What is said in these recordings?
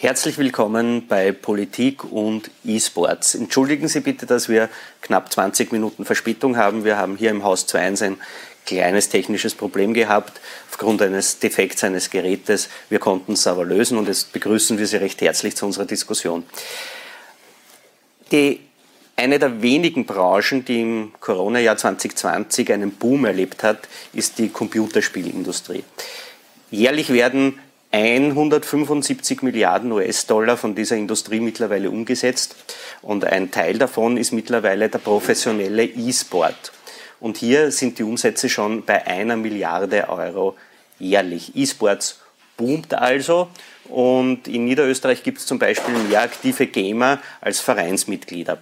Herzlich willkommen bei Politik und E-Sports. Entschuldigen Sie bitte, dass wir knapp 20 Minuten Verspätung haben. Wir haben hier im Haus 2.1 ein kleines technisches Problem gehabt aufgrund eines Defekts eines Gerätes. Wir konnten es aber lösen und jetzt begrüßen wir Sie recht herzlich zu unserer Diskussion. Die, eine der wenigen Branchen, die im Corona-Jahr 2020 einen Boom erlebt hat, ist die Computerspielindustrie. Jährlich werden 175 Milliarden US-Dollar von dieser Industrie mittlerweile umgesetzt und ein Teil davon ist mittlerweile der professionelle E-Sport. Und hier sind die Umsätze schon bei einer Milliarde Euro jährlich. E-Sports boomt also und in Niederösterreich gibt es zum Beispiel mehr aktive Gamer als Vereinsmitglieder.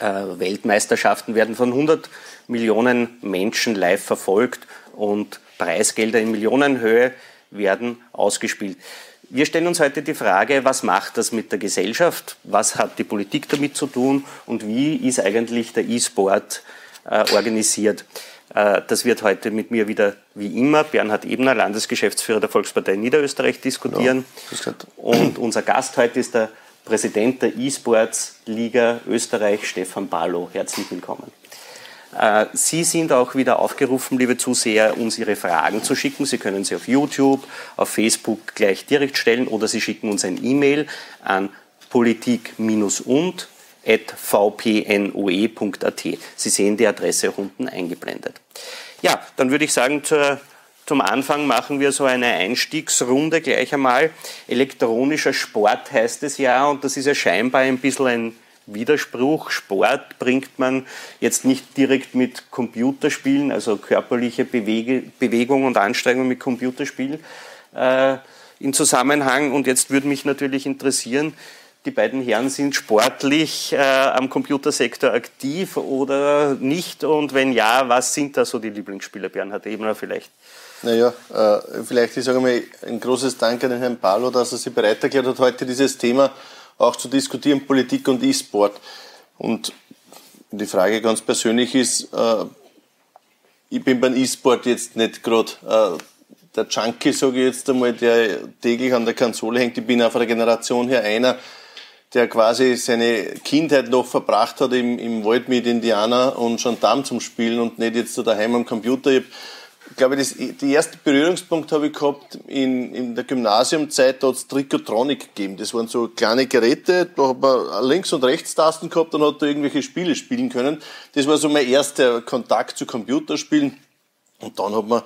Äh, Weltmeisterschaften werden von 100 Millionen Menschen live verfolgt und Preisgelder in Millionenhöhe werden ausgespielt. Wir stellen uns heute die Frage, was macht das mit der Gesellschaft? Was hat die Politik damit zu tun? Und wie ist eigentlich der E-Sport äh, organisiert? Äh, das wird heute mit mir wieder wie immer Bernhard Ebner, Landesgeschäftsführer der Volkspartei Niederösterreich, diskutieren. Ja, Und unser Gast heute ist der Präsident der E-Sports Liga Österreich, Stefan Barlow. Herzlich willkommen. Äh, Sie sind auch wieder aufgerufen, liebe Zuseher, uns Ihre Fragen zu schicken. Sie können sie auf YouTube, auf Facebook gleich direkt stellen oder Sie schicken uns ein E-Mail an politik-und vpnoe.at. Sie sehen die Adresse unten eingeblendet. Ja, dann würde ich sagen, zur, zum Anfang machen wir so eine Einstiegsrunde gleich einmal. Elektronischer Sport heißt es ja und das ist ja scheinbar ein bisschen ein Widerspruch. Sport bringt man jetzt nicht direkt mit Computerspielen, also körperliche Bewege, Bewegung und Anstrengung mit Computerspielen äh, in Zusammenhang. Und jetzt würde mich natürlich interessieren, die beiden Herren sind sportlich äh, am Computersektor aktiv oder nicht? Und wenn ja, was sind da so die Lieblingsspieler, Bernhard Ebner vielleicht? Naja, äh, vielleicht ich sage mal ein großes Dank an den Herrn Palo, dass er sich bereit erklärt hat, heute dieses Thema auch zu diskutieren, Politik und E-Sport. Und die Frage ganz persönlich ist, äh, ich bin beim E-Sport jetzt nicht gerade äh, der Junkie, sage ich jetzt einmal, der täglich an der Konsole hängt. Ich bin auf der Generation her einer, der quasi seine Kindheit noch verbracht hat im, im Wald mit Indianer und Gendarm zum Spielen und nicht jetzt daheim am Computer. Ich ich glaube, das, die erste Berührungspunkt habe ich gehabt in, in der Gymnasiumzeit, da hat es Trikotronic gegeben. Das waren so kleine Geräte, da hat man links und rechts Tasten gehabt und hat da irgendwelche Spiele spielen können. Das war so mein erster Kontakt zu Computerspielen. Und dann hat man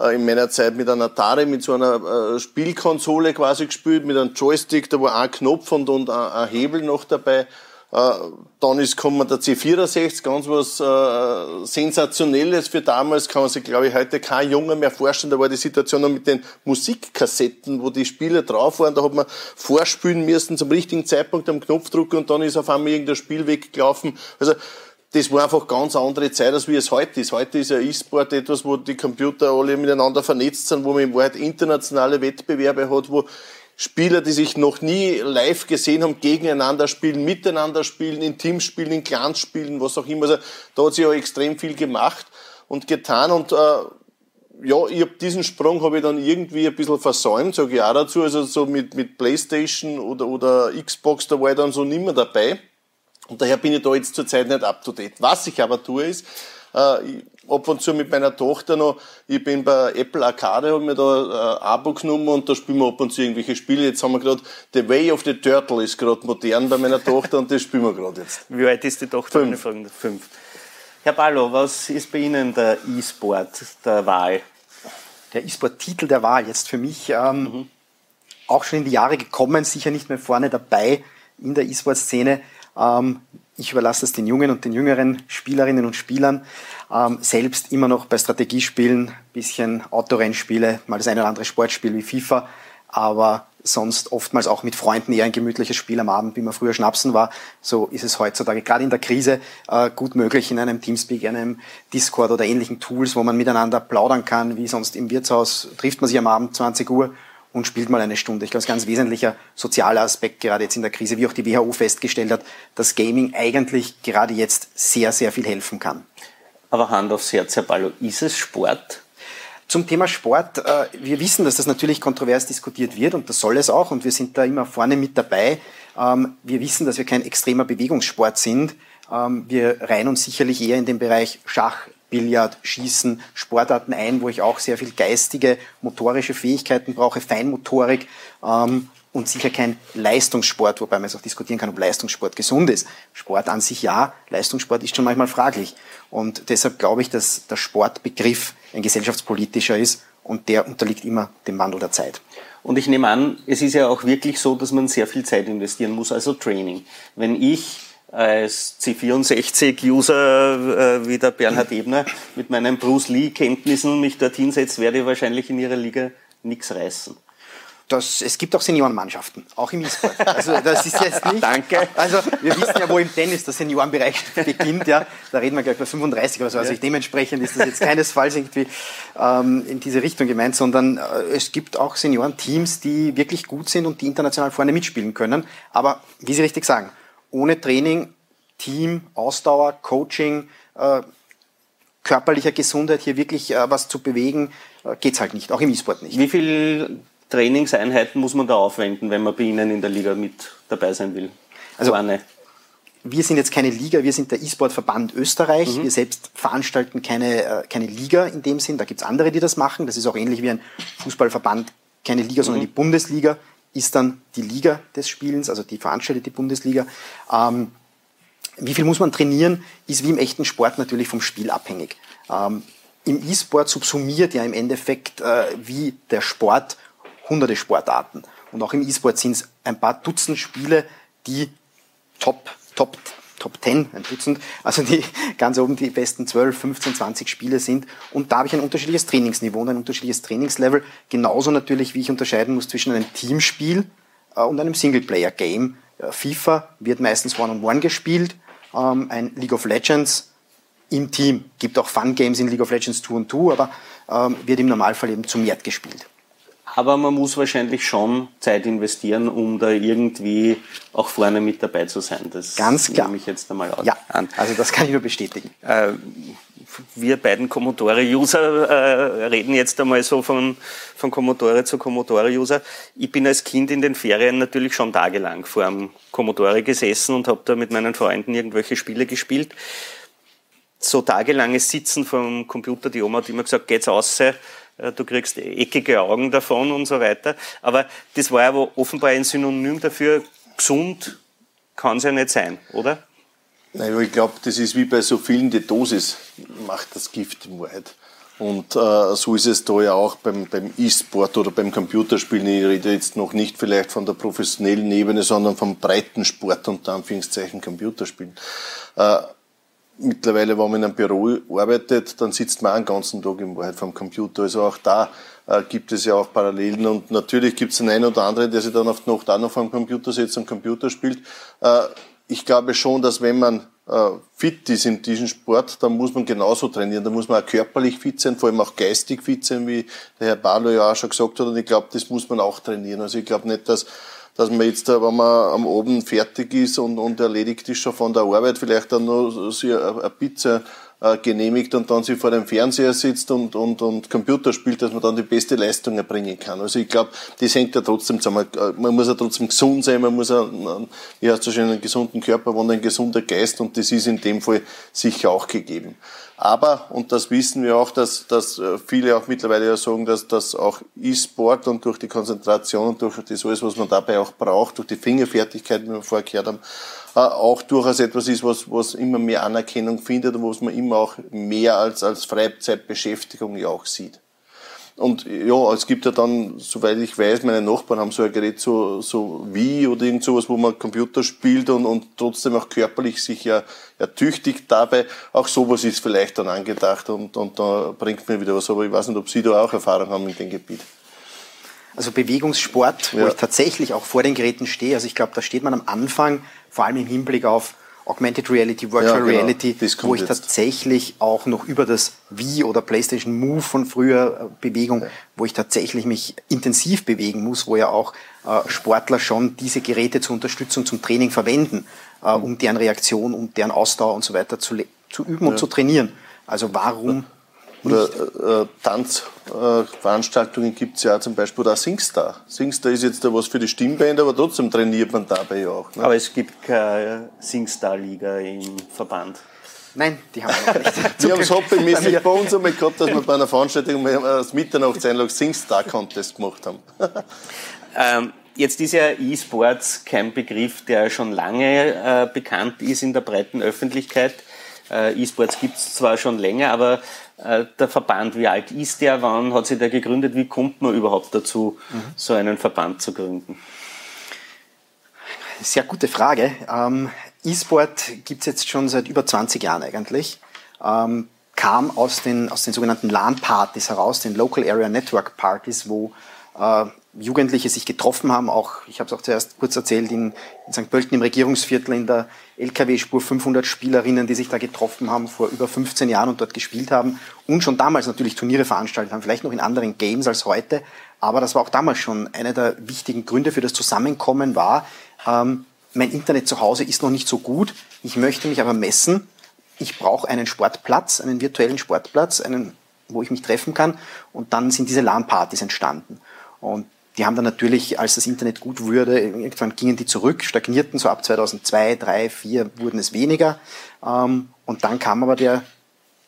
äh, in meiner Zeit mit einer Atari, mit so einer äh, Spielkonsole quasi gespielt, mit einem Joystick, da war ein Knopf und, und ein Hebel noch dabei. Äh, dann ist kommen der C64, ganz was äh, Sensationelles für damals, kann man sich, glaube ich, heute kein Junge mehr vorstellen. Da war die Situation noch mit den Musikkassetten, wo die Spiele drauf waren. Da hat man vorspülen müssen zum richtigen Zeitpunkt am Knopfdruck und dann ist auf einmal irgendein Spiel weggelaufen. Also das war einfach ganz andere Zeit, als wie es heute ist. Heute ist ja E-Sport etwas, wo die Computer alle miteinander vernetzt sind, wo man in Wahrheit internationale Wettbewerbe hat, wo Spieler, die sich noch nie live gesehen haben, gegeneinander spielen, miteinander spielen, in Teams spielen, in Clans spielen, was auch immer. Also, da hat sich auch extrem viel gemacht und getan und äh, ja, ich hab diesen Sprung habe ich dann irgendwie ein bisschen versäumt, sage ich auch dazu. Also so mit, mit Playstation oder, oder Xbox, da war ich dann so nimmer dabei. Und daher bin ich da jetzt zurzeit nicht up to date. Was ich aber tue ist, äh, ab und zu mit meiner Tochter noch, ich bin bei Apple Arcade, habe mir da ein äh, Abo genommen und da spielen wir ab und zu irgendwelche Spiele. Jetzt haben wir gerade The Way of the Turtle ist gerade modern bei meiner Tochter und das spielen wir gerade jetzt. Wie alt ist die Tochter? Fünf. Fünf. Herr Ballo, was ist bei Ihnen der E-Sport der Wahl? Der E-Sport-Titel der Wahl jetzt für mich ähm, mhm. auch schon in die Jahre gekommen, sicher nicht mehr vorne dabei in der E-Sport-Szene. Ähm, ich überlasse es den jungen und den jüngeren Spielerinnen und Spielern. Ähm, selbst immer noch bei Strategiespielen, bisschen Autorennspiele, mal das eine oder andere Sportspiel wie FIFA, aber sonst oftmals auch mit Freunden eher ein gemütliches Spiel am Abend, wie man früher schnapsen war. So ist es heutzutage, gerade in der Krise, äh, gut möglich in einem Teamspeak, einem Discord oder ähnlichen Tools, wo man miteinander plaudern kann, wie sonst im Wirtshaus trifft man sich am Abend 20 Uhr und spielt mal eine Stunde. Ich glaube, das ist ein ganz wesentlicher sozialer Aspekt gerade jetzt in der Krise, wie auch die WHO festgestellt hat, dass Gaming eigentlich gerade jetzt sehr, sehr viel helfen kann. Aber Hand aufs Herz, Herr Ballo, ist es Sport? Zum Thema Sport. Äh, wir wissen, dass das natürlich kontrovers diskutiert wird und das soll es auch und wir sind da immer vorne mit dabei. Ähm, wir wissen, dass wir kein extremer Bewegungssport sind. Ähm, wir reihen uns sicherlich eher in den Bereich Schach, Billard, Schießen, Sportarten ein, wo ich auch sehr viel geistige, motorische Fähigkeiten brauche, Feinmotorik ähm, und sicher kein Leistungssport, wobei man es auch diskutieren kann, ob Leistungssport gesund ist. Sport an sich ja, Leistungssport ist schon manchmal fraglich. Und deshalb glaube ich, dass der Sportbegriff ein gesellschaftspolitischer ist und der unterliegt immer dem Wandel der Zeit. Und ich nehme an, es ist ja auch wirklich so, dass man sehr viel Zeit investieren muss, also Training. Wenn ich als C64-User äh, wie der Bernhard Ebner mit meinen Bruce Lee-Kenntnissen mich dorthin setze, werde ich wahrscheinlich in ihrer Liga nichts reißen. Das, es gibt auch Seniorenmannschaften, auch im E-Sport. Also das ist jetzt nicht. Danke. Also wir wissen ja, wo im Tennis der Seniorenbereich beginnt. Ja, da reden wir gleich bei 35 oder so. Also ja. dementsprechend ist das jetzt keinesfalls irgendwie ähm, in diese Richtung gemeint, sondern äh, es gibt auch Seniorenteams, die wirklich gut sind und die international vorne mitspielen können. Aber wie Sie richtig sagen, ohne Training, Team, Ausdauer, Coaching, äh, körperlicher Gesundheit hier wirklich äh, was zu bewegen, äh, geht's halt nicht, auch im E-Sport nicht. Wie viel Trainingseinheiten muss man da aufwenden, wenn man bei Ihnen in der Liga mit dabei sein will? Also Vorne. wir sind jetzt keine Liga, wir sind der E-Sport-Verband Österreich. Mhm. Wir selbst veranstalten keine, keine Liga in dem Sinn. Da gibt's andere, die das machen. Das ist auch ähnlich wie ein Fußballverband, keine Liga, mhm. sondern die Bundesliga ist dann die Liga des Spielens, also die veranstaltet die Bundesliga. Ähm, wie viel muss man trainieren, ist wie im echten Sport natürlich vom Spiel abhängig. Ähm, Im E-Sport subsumiert ja im Endeffekt äh, wie der Sport hunderte Sportarten. Und auch im E-Sport sind es ein paar Dutzend Spiele, die top, top Top 10, ein Dutzend, also die ganz oben die besten 12, 15, 20 Spiele sind. Und da habe ich ein unterschiedliches Trainingsniveau und ein unterschiedliches Trainingslevel. Genauso natürlich, wie ich unterscheiden muss zwischen einem Teamspiel äh, und einem Singleplayer-Game. Äh, FIFA wird meistens One-on-One -on -one gespielt, ähm, ein League of Legends im Team. Gibt auch Fun-Games in League of Legends 2 und 2, aber ähm, wird im Normalfall eben zum Mehr gespielt aber man muss wahrscheinlich schon Zeit investieren, um da irgendwie auch vorne mit dabei zu sein. Das Ganz klar. nehme ich jetzt einmal ja, an. Also das kann ich nur bestätigen. Äh, wir beiden Commodore-User äh, reden jetzt einmal so von, von Commodore zu Commodore-User. Ich bin als Kind in den Ferien natürlich schon tagelang vor dem Commodore gesessen und habe da mit meinen Freunden irgendwelche Spiele gespielt. So tagelanges Sitzen vom Computer, die Oma hat immer gesagt, geht's aus, äh, du kriegst eckige Augen davon und so weiter. Aber das war aber offenbar ein Synonym dafür, gesund kann es ja nicht sein, oder? Nein, ich glaube, das ist wie bei so vielen, die Dosis macht das Gift im Wahrheit. Und äh, so ist es da ja auch beim, beim E-Sport oder beim Computerspielen. Ich rede jetzt noch nicht vielleicht von der professionellen Ebene, sondern vom breiten Sport unter Anführungszeichen Computerspielen. Äh, mittlerweile, wenn man in einem Büro arbeitet, dann sitzt man einen ganzen Tag im Wahrheit vom Computer. Also auch da äh, gibt es ja auch Parallelen und natürlich gibt es den einen oder anderen, der sich dann auf die Nacht auch noch vor dem Computer setzt und Computer spielt. Äh, ich glaube schon, dass wenn man äh, fit ist in diesem Sport, dann muss man genauso trainieren. Da muss man auch körperlich fit sein, vor allem auch geistig fit sein, wie der Herr Barlow ja auch schon gesagt hat. Und ich glaube, das muss man auch trainieren. Also ich glaube nicht, dass dass man jetzt, wenn man am Abend fertig ist und, und erledigt ist schon von der Arbeit, vielleicht dann noch so eine Pizza äh, genehmigt und dann sich vor dem Fernseher sitzt und, und, und Computer spielt, dass man dann die beste Leistung erbringen kann. Also ich glaube, das hängt ja trotzdem zusammen. Äh, man muss ja trotzdem gesund sein, man muss ja, wie heißt das schon, einen gesunden Körper und ein gesunder Geist und das ist in dem Fall sicher auch gegeben. Aber, und das wissen wir auch, dass, dass äh, viele auch mittlerweile ja sagen, dass, dass auch E-Sport und durch die Konzentration und durch das alles, was man dabei auch braucht, durch die Fingerfertigkeit, wie wir vorher gehört haben, äh, auch durchaus etwas ist, was, was immer mehr Anerkennung findet und was man immer auch mehr als, als Freizeitbeschäftigung ja auch sieht. Und ja, es gibt ja dann, soweit ich weiß, meine Nachbarn haben so ein Gerät so, so wie oder irgend sowas, wo man Computer spielt und, und trotzdem auch körperlich sich ja ertüchtigt dabei. Auch sowas ist vielleicht dann angedacht und, und da bringt mir wieder was. Aber ich weiß nicht, ob Sie da auch Erfahrung haben in dem Gebiet. Also Bewegungssport, wo ja. ich tatsächlich auch vor den Geräten stehe. Also ich glaube, da steht man am Anfang, vor allem im Hinblick auf Augmented Reality, Virtual ja, genau. Reality, wo ich jetzt. tatsächlich auch noch über das Wii oder PlayStation Move von früher äh, Bewegung, ja. wo ich tatsächlich mich intensiv bewegen muss, wo ja auch äh, Sportler schon diese Geräte zur Unterstützung zum Training verwenden, äh, mhm. um deren Reaktion, um deren Ausdauer und so weiter zu, zu üben ja. und zu trainieren. Also warum Oder äh, Tanzveranstaltungen äh, gibt es ja zum Beispiel auch Singstar. Singstar ist jetzt da was für die Stimmband, aber trotzdem trainiert man dabei ja auch. Ne? Aber es gibt keine Singstar-Liga im Verband. Nein, die haben wir noch nicht. wir haben es hobbymäßig bei uns einmal gehabt, dass wir bei einer Veranstaltung das Mitternachtseinlag Singstar Contest gemacht haben. ähm, jetzt ist ja E-Sports kein Begriff, der schon lange äh, bekannt ist in der breiten Öffentlichkeit. Äh, E-Sports gibt es zwar schon länger, aber äh, der Verband, wie alt ist der, wann hat sich der gegründet, wie kommt man überhaupt dazu, mhm. so einen Verband zu gründen? Sehr gute Frage. Ähm, E-Sport gibt es jetzt schon seit über 20 Jahren eigentlich. Ähm, kam aus den, aus den sogenannten LAN-Partys heraus, den Local Area Network Partys, wo äh, Jugendliche sich getroffen haben, auch, ich habe es auch zuerst kurz erzählt, in, in St. Pölten im Regierungsviertel in der LKW-Spur 500 Spielerinnen, die sich da getroffen haben vor über 15 Jahren und dort gespielt haben und schon damals natürlich Turniere veranstaltet haben, vielleicht noch in anderen Games als heute, aber das war auch damals schon einer der wichtigen Gründe für das Zusammenkommen war, ähm, mein Internet zu Hause ist noch nicht so gut, ich möchte mich aber messen, ich brauche einen Sportplatz, einen virtuellen Sportplatz, einen, wo ich mich treffen kann und dann sind diese LAN-Partys entstanden. Und die haben dann natürlich, als das Internet gut wurde, irgendwann gingen die zurück, stagnierten, so ab 2002, 3, 4 wurden es weniger. Ähm, und dann kam aber der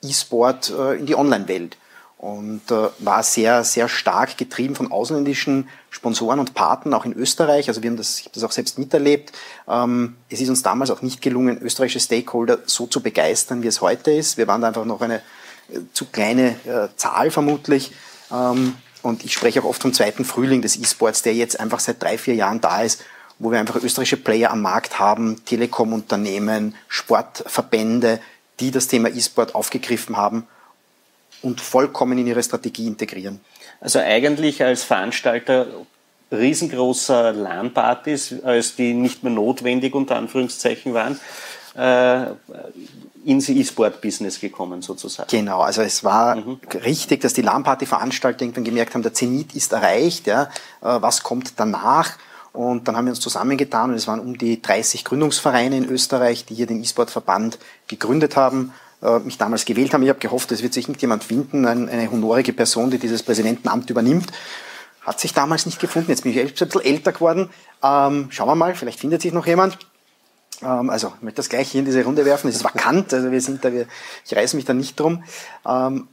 E-Sport äh, in die Online-Welt und äh, war sehr, sehr stark getrieben von ausländischen Sponsoren und Partnern, auch in Österreich. Also wir haben das, ich habe das auch selbst miterlebt. Ähm, es ist uns damals auch nicht gelungen, österreichische Stakeholder so zu begeistern, wie es heute ist. Wir waren da einfach noch eine äh, zu kleine Zahl vermutlich. Ähm, und ich spreche auch oft vom zweiten Frühling des E-Sports, der jetzt einfach seit drei, vier Jahren da ist, wo wir einfach österreichische Player am Markt haben, Telekom-Unternehmen, Sportverbände, die das Thema E-Sport aufgegriffen haben und vollkommen in ihre Strategie integrieren. Also eigentlich als Veranstalter riesengroßer LAN-Partys, als die nicht mehr notwendig unter Anführungszeichen waren, äh, ins E-Sport-Business gekommen sozusagen. Genau, also es war mhm. richtig, dass die LAN-Party-Veranstalter irgendwann gemerkt haben, der Zenit ist erreicht, ja, äh, was kommt danach? Und dann haben wir uns zusammengetan und es waren um die 30 Gründungsvereine in Österreich, die hier den E-Sport-Verband gegründet haben, äh, mich damals gewählt haben. Ich habe gehofft, es wird sich irgendjemand finden, eine honorige Person, die dieses Präsidentenamt übernimmt. Hat sich damals nicht gefunden. Jetzt bin ich ein bisschen älter geworden. Ähm, schauen wir mal, vielleicht findet sich noch jemand. Ähm, also, ich möchte das gleich hier in diese Runde werfen. Es ist vakant, also wir sind da, wir, ich reiße mich da nicht drum. Ähm,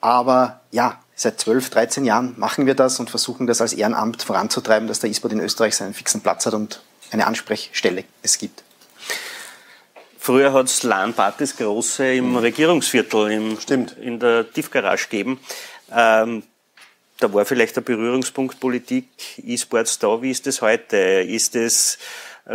aber ja, seit 12, 13 Jahren machen wir das und versuchen das als Ehrenamt voranzutreiben, dass der E-Sport in Österreich seinen fixen Platz hat und eine Ansprechstelle es gibt. Früher hat es LAN-Partys große im Regierungsviertel, im, Stimmt. in der Tiefgarage gegeben. Ähm, da war vielleicht der Berührungspunkt Politik, E-Sports da. Wie ist das heute? Ist es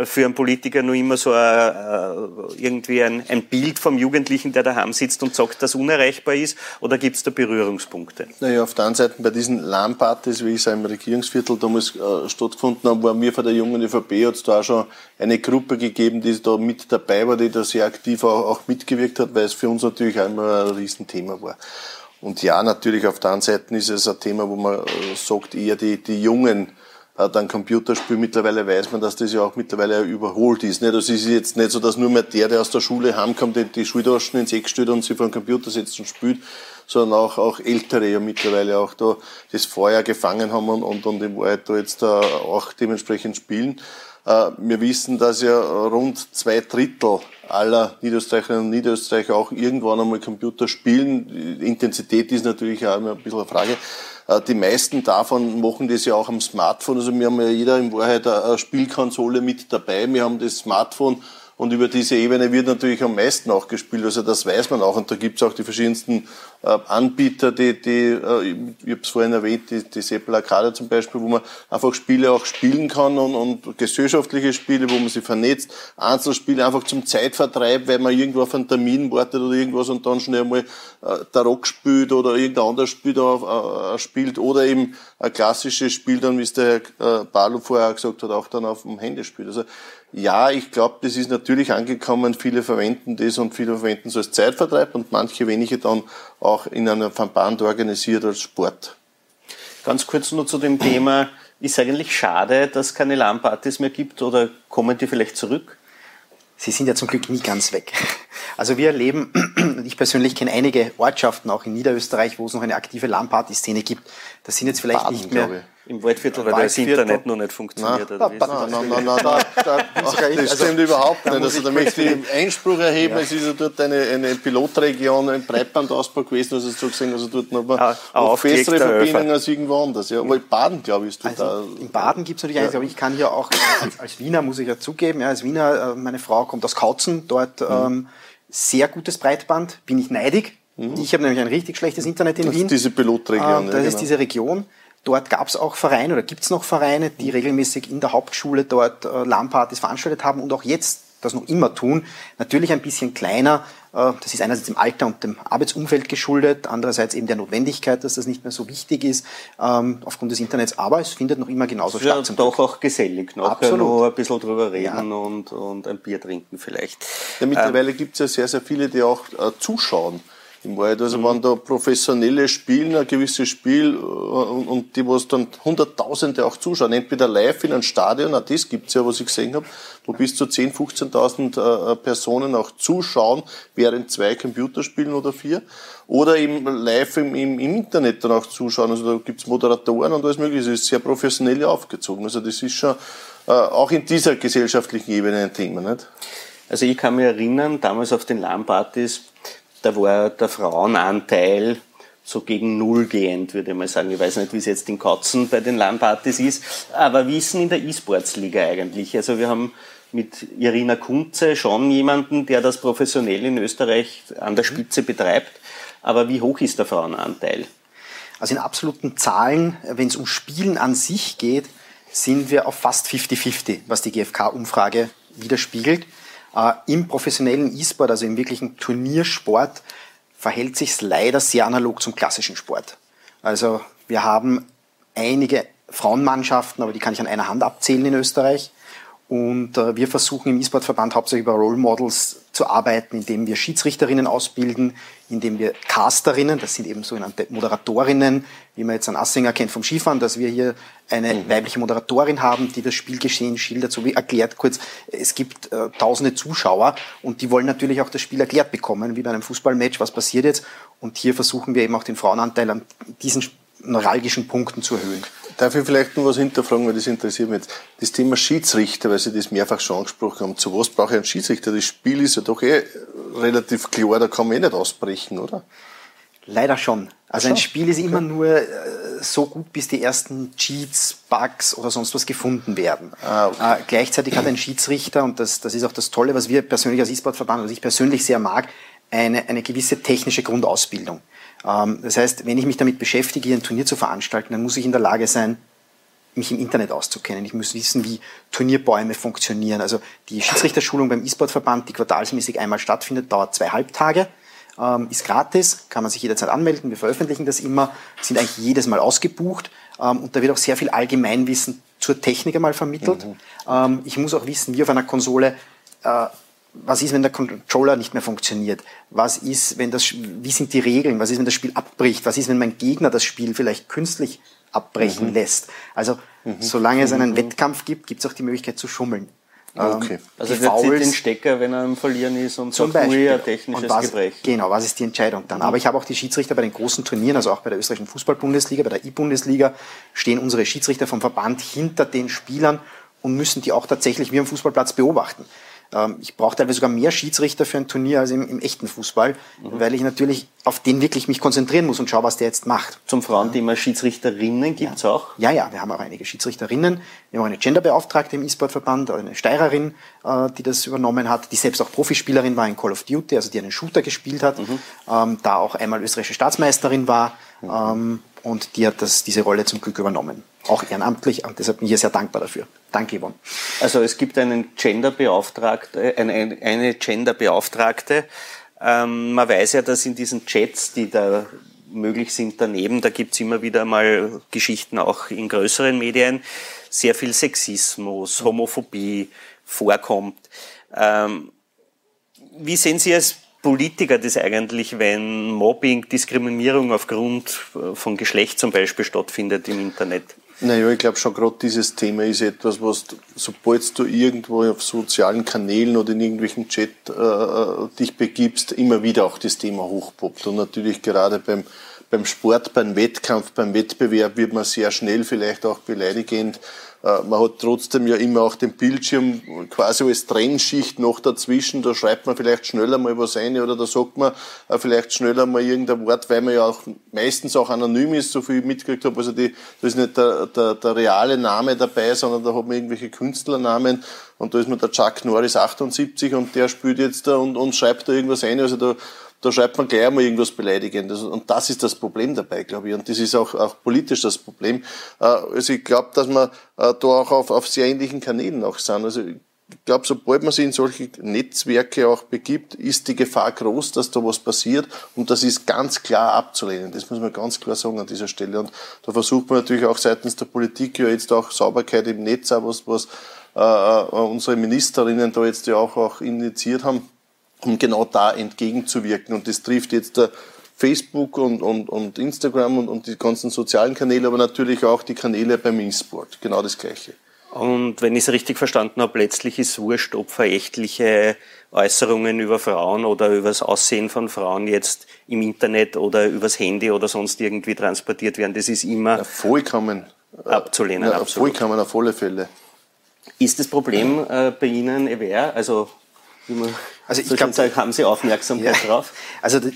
für einen Politiker nur immer so ein, äh, irgendwie ein, ein, Bild vom Jugendlichen, der daheim sitzt und sagt, dass unerreichbar ist? Oder gibt es da Berührungspunkte? Naja, auf der einen Seite bei diesen LAN-Partys, wie ich es im Regierungsviertel damals äh, stattgefunden habe, waren wir von der jungen ÖVP, hat es da auch schon eine Gruppe gegeben, die da mit dabei war, die da sehr aktiv auch, auch mitgewirkt hat, weil es für uns natürlich auch immer ein Riesenthema war. Und ja, natürlich auf der anderen Seite ist es ein Thema, wo man äh, sagt, eher die, die Jungen dann Computerspiel, mittlerweile weiß man, dass das ja auch mittlerweile überholt ist. Das ist jetzt nicht so, dass nur mehr der, der aus der Schule heimkommt, die, die Schultaschen ins Eck stellt und sich vor den Computer setzt und spielt, sondern auch, auch Ältere ja mittlerweile auch da das Feuer gefangen haben und, und, und in da jetzt da auch dementsprechend spielen. Äh, wir wissen, dass ja rund zwei Drittel aller Niederösterreicherinnen und Niederösterreicher auch irgendwann einmal Computer spielen. Die Intensität ist natürlich auch immer ein bisschen eine Frage. Äh, die meisten davon machen das ja auch am Smartphone. Also wir haben ja jeder in Wahrheit eine Spielkonsole mit dabei. Wir haben das Smartphone und über diese Ebene wird natürlich am meisten auch gespielt. Also das weiß man auch. Und da gibt es auch die verschiedensten äh, Anbieter, die, die äh, ich habe es vorhin erwähnt, die, die Seppel Arcade zum Beispiel, wo man einfach Spiele auch spielen kann und, und gesellschaftliche Spiele, wo man sich vernetzt, Einzelspiele einfach zum Zeitvertreib, weil man irgendwo auf einen Termin wartet oder irgendwas und dann schnell mal äh, Rock spielt oder irgendein anderes Spiel da, äh, spielt oder eben ein klassisches Spiel dann, wie es der Herr äh, Barlow vorher gesagt hat, auch dann auf dem Handy spielt. Also ja, ich glaube, das ist natürlich angekommen. Viele verwenden das und viele verwenden es als Zeitvertreib und manche wenige dann auch in einem Verband organisiert als Sport. Ganz kurz nur zu dem Thema. Ist eigentlich schade, dass es keine LAN-Partys mehr gibt oder kommen die vielleicht zurück? sie sind ja zum Glück nie ganz weg. Also wir erleben, ich persönlich kenne einige Ortschaften auch in Niederösterreich, wo es noch eine aktive LAN-Party-Szene gibt. Das sind jetzt vielleicht Baden, nicht mehr im Waldviertel, weil das Internet noch nicht funktioniert. Nein, nein, nein, nein, nein, da, da, das also, stimmt überhaupt nicht. Also da möchte ich Einspruch erheben, ja. es ist ja dort eine, eine Pilotregion, ein Breitbandausbau gewesen, also so gesehen, also dort noch, ah, noch bessere Verbindungen als irgendwo anders. Ja. Aber in Baden, glaube ich, ist dort also, da. In Baden gibt es natürlich ja. eins, aber ich kann hier auch, als, als, Wiener muss ich ja zugeben, ja, als Wiener, äh, meine Frau kommt aus Kautzen, dort mhm. ähm, sehr gutes Breitband, bin ich neidig. Mhm. Ich habe nämlich ein richtig schlechtes Internet in das Wien. Ist diese Pilotregion. Äh, das ja, ist genau. diese Region. Dort gab es auch Vereine oder gibt es noch Vereine, die regelmäßig in der Hauptschule dort äh, LAN-Partys veranstaltet haben und auch jetzt das noch immer tun. Natürlich ein bisschen kleiner. Äh, das ist einerseits dem Alter und dem Arbeitsumfeld geschuldet, andererseits eben der Notwendigkeit, dass das nicht mehr so wichtig ist ähm, aufgrund des Internets. Aber es findet noch immer genauso ja, statt. Doch auch gesellig. Nachher Absolut. noch ein bisschen drüber reden ja. und, und ein Bier trinken vielleicht. Ja, mittlerweile ähm, gibt es ja sehr, sehr viele, die auch äh, zuschauen im Wald. Also mhm. wenn da Professionelle spielen, ein gewisses Spiel äh, und, und die, was dann Hunderttausende auch zuschauen, entweder live in einem Stadion, auch das gibt's ja, was ich gesehen habe, wo bis zu 10.000, 15.000 äh, Personen auch zuschauen, während zwei Computerspielen oder vier, oder eben live im, im, im Internet dann auch zuschauen. Also da gibt's Moderatoren und alles mögliche. Es ist sehr professionell aufgezogen. Also das ist schon äh, auch in dieser gesellschaftlichen Ebene ein Thema. Nicht? Also ich kann mich erinnern, damals auf den LAN-Partys, da war der Frauenanteil so gegen Null gehend, würde ich mal sagen. Ich weiß nicht, wie es jetzt in Katzen bei den LAN-Partys ist, aber wie ist denn in der E-Sports-Liga eigentlich? Also wir haben mit Irina Kunze schon jemanden, der das professionell in Österreich an der mhm. Spitze betreibt. Aber wie hoch ist der Frauenanteil? Also in absoluten Zahlen, wenn es um Spielen an sich geht, sind wir auf fast 50-50, was die GfK-Umfrage widerspiegelt. Äh, Im professionellen E-Sport, also im wirklichen Turniersport, verhält sich leider sehr analog zum klassischen Sport. Also wir haben einige Frauenmannschaften, aber die kann ich an einer Hand abzählen in Österreich. Und äh, wir versuchen im E-Sport-Verband hauptsächlich über Role Models zu arbeiten, indem wir Schiedsrichterinnen ausbilden, indem wir Casterinnen, das sind eben sogenannte Moderatorinnen, wie man jetzt an Assinger kennt vom Skifahren, dass wir hier eine mhm. weibliche Moderatorin haben, die das Spielgeschehen schildert, so wie erklärt kurz, es gibt äh, tausende Zuschauer und die wollen natürlich auch das Spiel erklärt bekommen, wie bei einem Fußballmatch, was passiert jetzt. Und hier versuchen wir eben auch den Frauenanteil an diesen neuralgischen Punkten zu erhöhen. Darf ich vielleicht nur was hinterfragen, weil das interessiert mich jetzt. Das Thema Schiedsrichter, weil Sie das mehrfach schon angesprochen haben. Zu was brauche ich einen Schiedsrichter? Das Spiel ist ja doch eh relativ klar, da kann man eh nicht ausbrechen, oder? Leider schon. Also ein Spiel ist immer nur äh, so gut, bis die ersten Cheats, Bugs oder sonst was gefunden werden. Ah, okay. äh, gleichzeitig hat ein Schiedsrichter, und das, das ist auch das Tolle, was wir persönlich als E-Sport-Verband, was ich persönlich sehr mag, eine, eine gewisse technische Grundausbildung. Ähm, das heißt, wenn ich mich damit beschäftige, ein Turnier zu veranstalten, dann muss ich in der Lage sein, mich im Internet auszukennen. Ich muss wissen, wie Turnierbäume funktionieren. Also die Schiedsrichterschulung beim E-Sport-Verband, die quartalsmäßig einmal stattfindet, dauert zweieinhalb Tage, ähm, ist gratis, kann man sich jederzeit anmelden. Wir veröffentlichen das immer, sind eigentlich jedes Mal ausgebucht ähm, und da wird auch sehr viel Allgemeinwissen zur Technik einmal vermittelt. Mhm. Ich muss auch wissen, wie auf einer Konsole äh, was ist, wenn der Controller nicht mehr funktioniert? Was ist, wenn das, wie sind die Regeln? Was ist, wenn das Spiel abbricht? Was ist, wenn mein Gegner das Spiel vielleicht künstlich abbrechen mhm. lässt? Also, mhm. solange es einen mhm. Wettkampf gibt, gibt es auch die Möglichkeit zu schummeln. Okay. Ähm, also er zieht den Stecker, wenn er am Verlieren ist und zum sagt, Beispiel. ein technisches was, Gebrechen. Genau, was ist die Entscheidung dann? Mhm. Aber ich habe auch die Schiedsrichter bei den großen Turnieren, also auch bei der österreichischen Fußball-Bundesliga, bei der I-Bundesliga, stehen unsere Schiedsrichter vom Verband hinter den Spielern und müssen die auch tatsächlich wie am Fußballplatz beobachten. Ähm, ich brauche teilweise sogar mehr Schiedsrichter für ein Turnier als im, im echten Fußball, mhm. weil ich natürlich auf den wirklich mich konzentrieren muss und schaue, was der jetzt macht. Zum Frauenthema Schiedsrichterinnen gibt's ja. auch? Ja, ja, wir haben auch einige Schiedsrichterinnen. Wir haben eine Genderbeauftragte im E-Sport-Verband, eine Steirerin, äh, die das übernommen hat, die selbst auch Profispielerin war in Call of Duty, also die einen Shooter gespielt hat, mhm. ähm, da auch einmal österreichische Staatsmeisterin war. Mhm. Ähm, und die hat das, diese Rolle zum Glück übernommen. Auch ehrenamtlich und deshalb bin ich hier sehr dankbar dafür. Danke, Yvonne. Also es gibt einen Genderbeauftragte, eine, eine Genderbeauftragte. Ähm, man weiß ja, dass in diesen Chats, die da möglich sind daneben, da gibt's immer wieder mal Geschichten auch in größeren Medien, sehr viel Sexismus, Homophobie vorkommt. Ähm, wie sehen Sie es Politiker das eigentlich, wenn Mobbing, Diskriminierung aufgrund äh, von Geschlecht zum Beispiel stattfindet im Internet? Naja, ich glaube schon gerade dieses Thema ist etwas, was sobald du irgendwo auf sozialen Kanälen oder in irgendwelchen Chat äh, äh, dich begibst, immer wieder auch das Thema hochpoppt. Und natürlich gerade beim, beim Sport, beim Wettkampf, beim Wettbewerb wird man sehr schnell vielleicht auch beleidigend äh, man hat trotzdem ja immer auch den Bildschirm quasi als Trennschicht noch dazwischen. Da schreibt man vielleicht schneller mal was ein oder da sagt man äh, vielleicht schneller mal irgendein Wort, weil man ja auch meistens auch anonym ist, so viel ich mitgekriegt habe. Also die, da ist nicht der, der, der reale Name dabei, sondern da hat man irgendwelche Künstlernamen und da ist man der Chuck Norris 78 und der spielt jetzt da und, und schreibt da irgendwas ein. Also da da schreibt man gleich einmal irgendwas Beleidigendes. Und das ist das Problem dabei, glaube ich. Und das ist auch, auch politisch das Problem. Äh, also ich glaube, dass wir äh, da auch auf, auf sehr ähnlichen Kanälen auch sind. Also ich glaube, sobald man sich in solche Netzwerke auch begibt, ist die Gefahr groß, dass da was passiert. Und das ist ganz klar abzulehnen. Das muss man ganz klar sagen an dieser Stelle. Und da versucht man natürlich auch seitens der Politik ja jetzt auch Sauberkeit im Netz, auch was, was äh, äh unsere Ministerinnen da jetzt ja auch, auch initiiert haben um genau da entgegenzuwirken. Und das trifft jetzt der Facebook und, und, und Instagram und, und die ganzen sozialen Kanäle, aber natürlich auch die Kanäle beim E-Sport. Genau das Gleiche. Und wenn ich es richtig verstanden habe, letztlich ist es wurscht, ob verächtliche Äußerungen über Frauen oder über das Aussehen von Frauen jetzt im Internet oder übers Handy oder sonst irgendwie transportiert werden. Das ist immer ja, vollkommen abzulehnen. Ja, vollkommen auf alle Fälle. Ist das Problem äh, bei Ihnen ewer? Also also ich glaube, haben Sie Aufmerksamkeit ja, drauf? Also das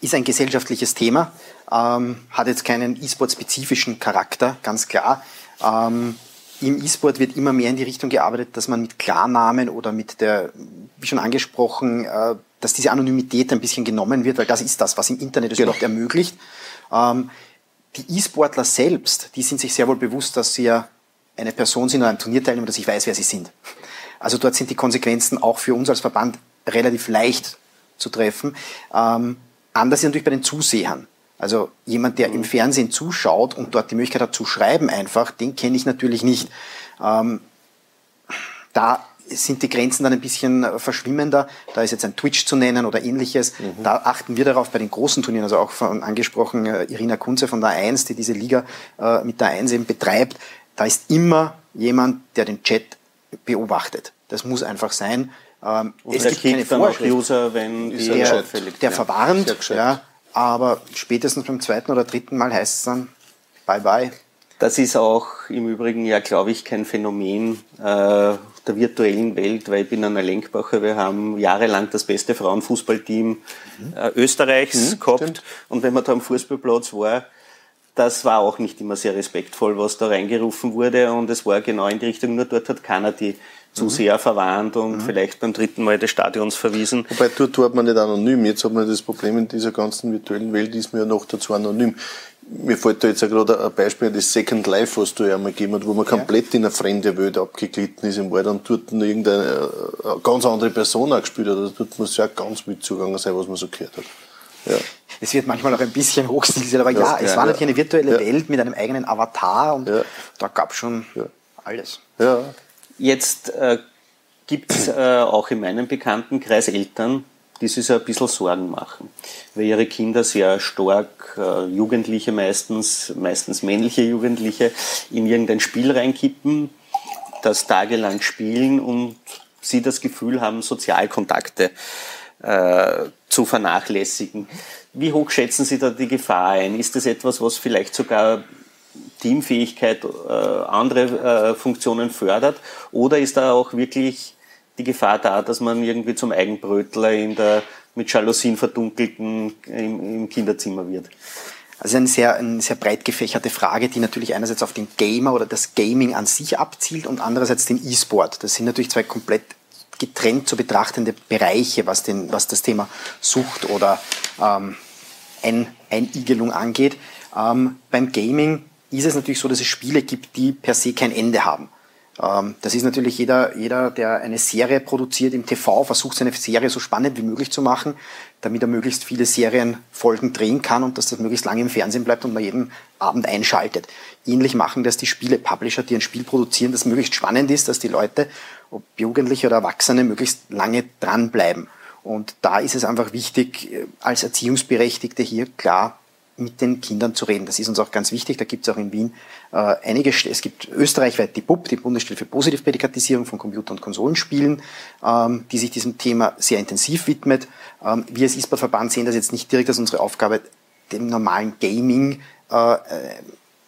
ist ein gesellschaftliches Thema, ähm, hat jetzt keinen E-Sport-spezifischen Charakter, ganz klar. Ähm, Im E-Sport wird immer mehr in die Richtung gearbeitet, dass man mit Klarnamen oder mit der, wie schon angesprochen, äh, dass diese Anonymität ein bisschen genommen wird, weil das ist das, was im Internet es genau. überhaupt ermöglicht. Ähm, die E-Sportler selbst, die sind sich sehr wohl bewusst, dass sie ja eine Person sind oder ein Turnier teilnehmen, dass ich weiß, wer sie sind. Also dort sind die Konsequenzen auch für uns als Verband relativ leicht zu treffen. Ähm, anders ist natürlich bei den Zusehern. Also jemand, der mhm. im Fernsehen zuschaut und dort die Möglichkeit hat zu schreiben einfach, den kenne ich natürlich nicht. Ähm, da sind die Grenzen dann ein bisschen verschwimmender. Da ist jetzt ein Twitch zu nennen oder ähnliches. Mhm. Da achten wir darauf bei den großen Turnieren, also auch von angesprochen äh, Irina Kunze von der 1, die diese Liga äh, mit der 1 eben betreibt. Da ist immer jemand, der den Chat beobachtet. Das muss einfach sein. Ähm, es gibt keine Vorschrift. User, wenn der, der verwarnt, ja, aber spätestens beim zweiten oder dritten Mal heißt es dann Bye Bye. Das ist auch im Übrigen ja, glaube ich, kein Phänomen äh, der virtuellen Welt, weil ich bin der Lenkbacher, wir haben jahrelang das beste Frauenfußballteam mhm. äh, Österreichs mhm, gehabt stimmt. und wenn man da am Fußballplatz war, das war auch nicht immer sehr respektvoll, was da reingerufen wurde und es war genau in die Richtung, nur dort hat keiner die zu mhm. sehr verwarnt und mhm. vielleicht beim dritten Mal des Stadions verwiesen. Wobei dort hat man nicht anonym. Jetzt hat man das Problem in dieser ganzen virtuellen Welt, ist man ja noch dazu anonym. Mir fällt da jetzt auch gerade ein Beispiel, das Second Life, was du ja einmal gegeben hast, wo man komplett ja. in eine fremde Welt abgeglitten ist im Wald und dort irgendeine eine ganz andere Person auch gespielt hat. Also dort muss ja auch ganz mitzugegangen sein, was man so gehört hat. Ja. Es wird manchmal auch ein bisschen hochstilisiert, aber ja, ja es war natürlich eine virtuelle Welt mit einem eigenen Avatar und da gab es schon alles. Ja. Jetzt äh, gibt es äh, auch in meinem Bekanntenkreis Eltern, die sich so ein bisschen Sorgen machen, weil ihre Kinder sehr stark, äh, Jugendliche meistens, meistens männliche Jugendliche, in irgendein Spiel reinkippen, das tagelang spielen und sie das Gefühl haben, Sozialkontakte äh, zu vernachlässigen. Wie hoch schätzen Sie da die Gefahr ein? Ist das etwas, was vielleicht sogar Teamfähigkeit, äh, andere äh, Funktionen fördert? Oder ist da auch wirklich die Gefahr da, dass man irgendwie zum Eigenbrötler in der mit Jalousien verdunkelten im, im Kinderzimmer wird? Also eine sehr, eine sehr breit gefächerte Frage, die natürlich einerseits auf den Gamer oder das Gaming an sich abzielt und andererseits den E-Sport. Das sind natürlich zwei komplett getrennt zu betrachtende Bereiche, was, den, was das Thema Sucht oder ähm, Ein Einigelung angeht. Ähm, beim Gaming ist es natürlich so, dass es Spiele gibt, die per se kein Ende haben. Ähm, das ist natürlich jeder, jeder, der eine Serie produziert im TV, versucht seine Serie so spannend wie möglich zu machen, damit er möglichst viele Serienfolgen drehen kann und dass das möglichst lange im Fernsehen bleibt und man jeden Abend einschaltet. Ähnlich machen das die Spiele-Publisher, die ein Spiel produzieren, das möglichst spannend ist, dass die Leute, ob Jugendliche oder Erwachsene, möglichst lange dranbleiben. Und da ist es einfach wichtig, äh, als Erziehungsberechtigte hier klar mit den Kindern zu reden. Das ist uns auch ganz wichtig. Da gibt es auch in Wien äh, einige, es gibt österreichweit die BUP, die Bundesstelle für Positivprädikatisierung von Computer- und Konsolenspielen, ähm, die sich diesem Thema sehr intensiv widmet. Ähm, wir als E-Sport-Verband sehen das jetzt nicht direkt als unsere Aufgabe, dem normalen Gaming äh,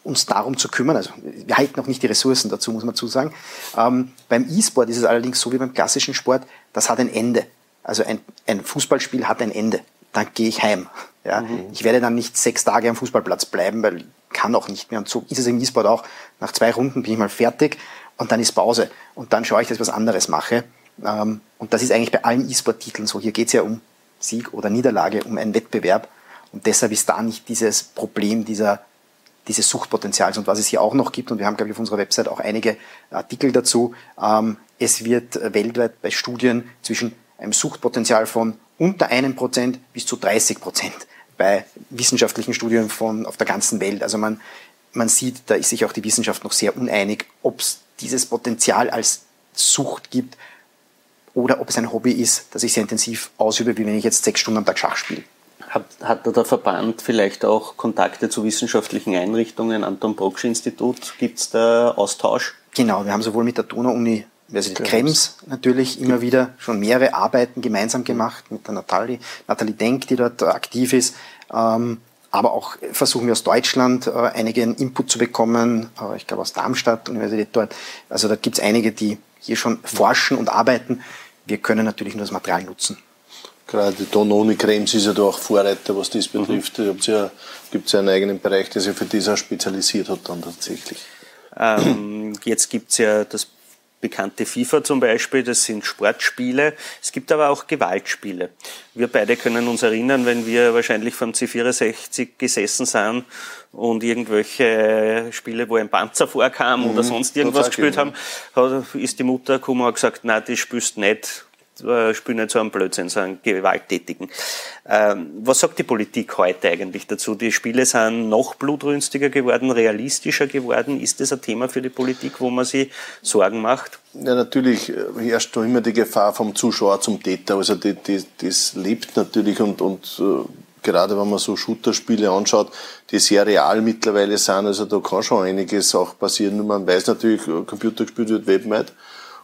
uns darum zu kümmern. Also wir halten noch nicht die Ressourcen dazu, muss man zusagen. Ähm, beim E-Sport ist es allerdings so wie beim klassischen Sport, das hat ein Ende. Also ein, ein Fußballspiel hat ein Ende. Dann gehe ich heim. Ja? Mhm. Ich werde dann nicht sechs Tage am Fußballplatz bleiben, weil ich kann auch nicht mehr. Und so ist es im E-Sport auch. Nach zwei Runden bin ich mal fertig und dann ist Pause. Und dann schaue ich, dass ich was anderes mache. Ähm, und das ist eigentlich bei allen E-Sport-Titeln so. Hier geht es ja um Sieg oder Niederlage, um einen Wettbewerb. Und deshalb ist da nicht dieses Problem dieser dieses Suchtpotenzials und was es hier auch noch gibt, und wir haben, glaube ich, auf unserer Website auch einige Artikel dazu, ähm, es wird weltweit bei Studien zwischen einem Suchtpotenzial von unter einem Prozent bis zu 30 Prozent bei wissenschaftlichen Studien von auf der ganzen Welt. Also man, man sieht, da ist sich auch die Wissenschaft noch sehr uneinig, ob es dieses Potenzial als Sucht gibt oder ob es ein Hobby ist, das ich sehr intensiv ausübe, wie wenn ich jetzt sechs Stunden am Tag Schach spiele. Hat, hat der Verband vielleicht auch Kontakte zu wissenschaftlichen Einrichtungen, Anton Brocksch Institut? Gibt es da Austausch? Genau, wir haben sowohl mit der Donau-Uni Universität Krems natürlich immer wieder schon mehrere Arbeiten gemeinsam gemacht mit der Nathalie, Nathalie Denk, die dort aktiv ist. Ähm, aber auch versuchen wir aus Deutschland äh, einigen Input zu bekommen, äh, ich glaube aus Darmstadt, Universität dort. Also da gibt es einige, die hier schon forschen und arbeiten. Wir können natürlich nur das Material nutzen. Gerade die Dononi Cremes ist ja da auch Vorreiter, was das betrifft. Mhm. Ja, gibt es ja einen eigenen Bereich, der sich für das auch spezialisiert hat dann tatsächlich. Ähm, jetzt gibt es ja das bekannte FIFA zum Beispiel, das sind Sportspiele. Es gibt aber auch Gewaltspiele. Wir beide können uns erinnern, wenn wir wahrscheinlich vom C64 gesessen sind und irgendwelche Spiele, wo ein Panzer vorkam mhm, oder sonst irgendwas gespielt haben, ist die Mutter gekommen und gesagt, nein, das spielst nicht äh, spielen nicht so einen Blödsinn, so einen gewalttätigen. Ähm, was sagt die Politik heute eigentlich dazu? Die Spiele sind noch blutrünstiger geworden, realistischer geworden. Ist das ein Thema für die Politik, wo man sich Sorgen macht? Ja, natürlich herrscht da immer die Gefahr vom Zuschauer zum Täter. Also die, die, das lebt natürlich und, und äh, gerade wenn man so Shooter-Spiele anschaut, die sehr real mittlerweile sind, also da kann schon einiges auch passieren. Und man weiß natürlich, Computer gespielt wird weltweit.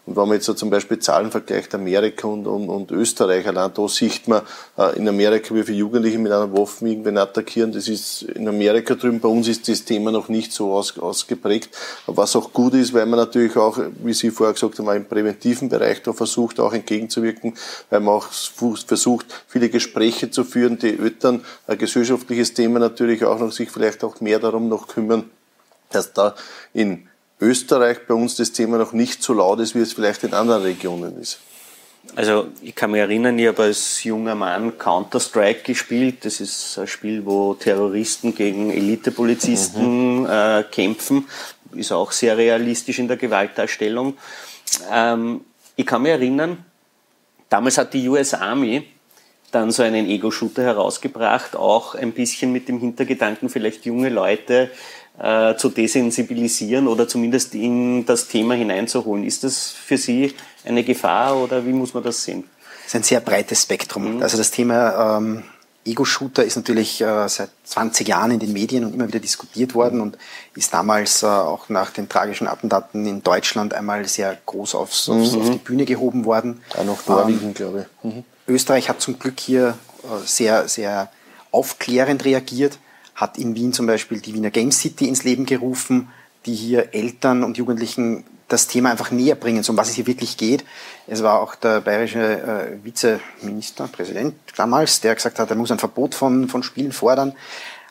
Und wenn man jetzt so zum Beispiel Zahlen vergleicht, Amerika und, und, und Österreich, allein da sieht man äh, in Amerika, wie viele Jugendliche mit einer Waffe irgendwen attackieren. Das ist in Amerika drüben. Bei uns ist das Thema noch nicht so aus, ausgeprägt. Was auch gut ist, weil man natürlich auch, wie Sie vorher gesagt haben, im präventiven Bereich da versucht, auch entgegenzuwirken, weil man auch versucht, viele Gespräche zu führen, die Eltern ein gesellschaftliches Thema natürlich auch noch sich vielleicht auch mehr darum noch kümmern, dass da in Österreich bei uns das Thema noch nicht so laut ist, wie es vielleicht in anderen Regionen ist. Also ich kann mich erinnern, ich habe als junger Mann Counter-Strike gespielt. Das ist ein Spiel, wo Terroristen gegen Elitepolizisten mhm. äh, kämpfen. Ist auch sehr realistisch in der Gewaltdarstellung. Ähm, ich kann mich erinnern, damals hat die US Army dann so einen Ego-Shooter herausgebracht, auch ein bisschen mit dem Hintergedanken, vielleicht junge Leute äh, zu desensibilisieren oder zumindest in das Thema hineinzuholen. Ist das für Sie eine Gefahr oder wie muss man das sehen? Das ist ein sehr breites Spektrum. Mhm. Also das Thema ähm, Ego-Shooter ist natürlich äh, seit 20 Jahren in den Medien und immer wieder diskutiert worden und ist damals äh, auch nach den tragischen Attentaten in Deutschland einmal sehr groß aufs, mhm. aufs, auf die Bühne gehoben worden. Auch noch Norwegen, ähm, glaube ich. Mhm. Österreich hat zum Glück hier äh, sehr, sehr aufklärend reagiert hat in Wien zum Beispiel die Wiener Game City ins Leben gerufen, die hier Eltern und Jugendlichen das Thema einfach näher bringen, so um was es hier wirklich geht. Es war auch der bayerische äh, Vizeminister, Präsident damals, der gesagt hat, er muss ein Verbot von, von Spielen fordern.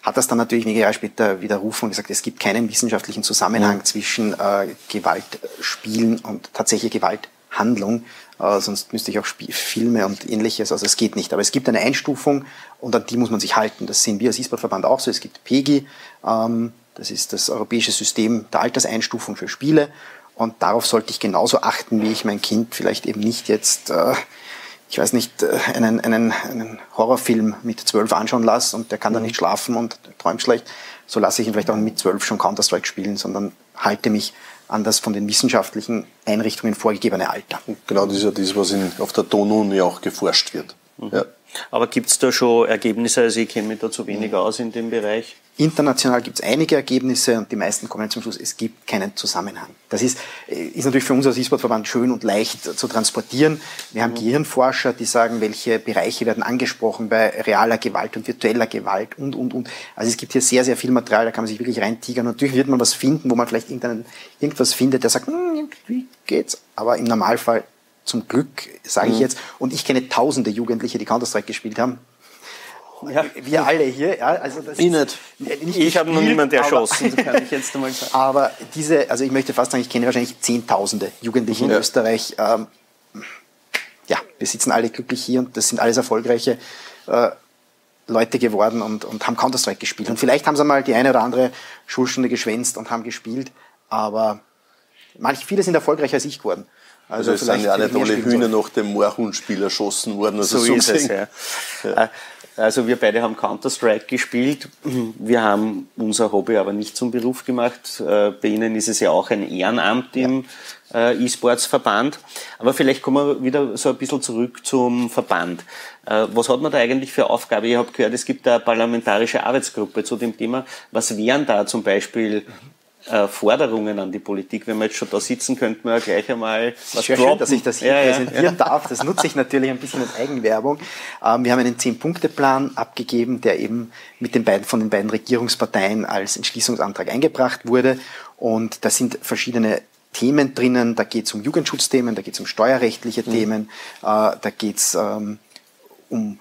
Hat das dann natürlich wenige Jahre später widerrufen und gesagt, es gibt keinen wissenschaftlichen Zusammenhang zwischen äh, Gewaltspielen und tatsächlich Gewalthandlung. Äh, sonst müsste ich auch Spiel, Filme und ähnliches. Also es geht nicht. Aber es gibt eine Einstufung und an die muss man sich halten. Das sehen wir als E-Sport-Verband auch so. Es gibt PEGI, ähm, das ist das europäische System der Alterseinstufung für Spiele. Und darauf sollte ich genauso achten, wie ich mein Kind vielleicht eben nicht jetzt, äh, ich weiß nicht, äh, einen, einen, einen Horrorfilm mit zwölf anschauen lasse und der kann dann mhm. nicht schlafen und träumt schlecht. So lasse ich ihn vielleicht auch mit zwölf schon Counter-Strike spielen, sondern halte mich an das von den wissenschaftlichen Einrichtungen vorgegebene Alter. Genau, das ist ja das, was in, auf der Donau auch geforscht wird. Mhm. Ja. Aber gibt es da schon Ergebnisse? Also ich kenne mich da zu wenig aus in dem Bereich. International gibt es einige Ergebnisse und die meisten kommen zum Schluss, es gibt keinen Zusammenhang. Das ist, äh, ist natürlich für uns als E-Sport-Verband schön und leicht zu transportieren. Wir haben mhm. Gehirnforscher, die sagen, welche Bereiche werden angesprochen bei realer Gewalt und virtueller Gewalt und, und, und. Also es gibt hier sehr, sehr viel Material, da kann man sich wirklich reintigern. Natürlich wird man was finden, wo man vielleicht irgendwas findet, der sagt, hm, wie geht's? Aber im Normalfall zum Glück, sage ich mhm. jetzt, und ich kenne tausende Jugendliche, die Counter-Strike gespielt haben, ja. Wir alle hier. Ja, also das ich nicht. nicht ich habe noch niemanden erschossen, aber, kann ich jetzt einmal sagen. Aber diese, also ich möchte fast sagen, ich kenne wahrscheinlich Zehntausende Jugendliche mhm. in Österreich. Ähm, ja, wir sitzen alle glücklich hier und das sind alles erfolgreiche äh, Leute geworden und, und haben Counter-Strike gespielt. Und vielleicht haben sie mal die eine oder andere Schulstunde geschwänzt und haben gespielt, aber manche, viele sind erfolgreicher als ich geworden. Also, also es sind ja auch nicht alle Hühner nach dem Moorhundspiel erschossen worden. Also so, so ist es, ja. ja. Äh, also wir beide haben Counter-Strike gespielt. Wir haben unser Hobby aber nicht zum Beruf gemacht. Äh, bei Ihnen ist es ja auch ein Ehrenamt im äh, E-Sports-Verband. Aber vielleicht kommen wir wieder so ein bisschen zurück zum Verband. Was hat man da eigentlich für Aufgabe? Ich habe gehört, es gibt eine parlamentarische Arbeitsgruppe zu dem Thema. Was wären da zum Beispiel äh, Forderungen an die Politik. Wenn wir jetzt schon da sitzen, könnten wir ja gleich einmal was Sehr schön, dass ich das hier ja, präsentieren ja. darf. Das nutze ich natürlich ein bisschen als Eigenwerbung. Ähm, wir haben einen Zehn-Punkte-Plan abgegeben, der eben mit den beiden, von den beiden Regierungsparteien als Entschließungsantrag eingebracht wurde. Und da sind verschiedene Themen drinnen. Da geht es um Jugendschutzthemen, da geht es um steuerrechtliche mhm. Themen, äh, da geht es ähm, um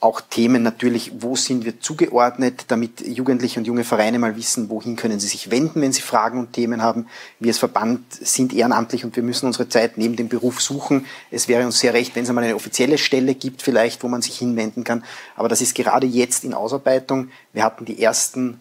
auch Themen natürlich, wo sind wir zugeordnet, damit Jugendliche und junge Vereine mal wissen, wohin können sie sich wenden, wenn sie Fragen und Themen haben. Wir als Verband sind ehrenamtlich und wir müssen unsere Zeit neben dem Beruf suchen. Es wäre uns sehr recht, wenn es einmal eine offizielle Stelle gibt, vielleicht, wo man sich hinwenden kann. Aber das ist gerade jetzt in Ausarbeitung. Wir hatten die ersten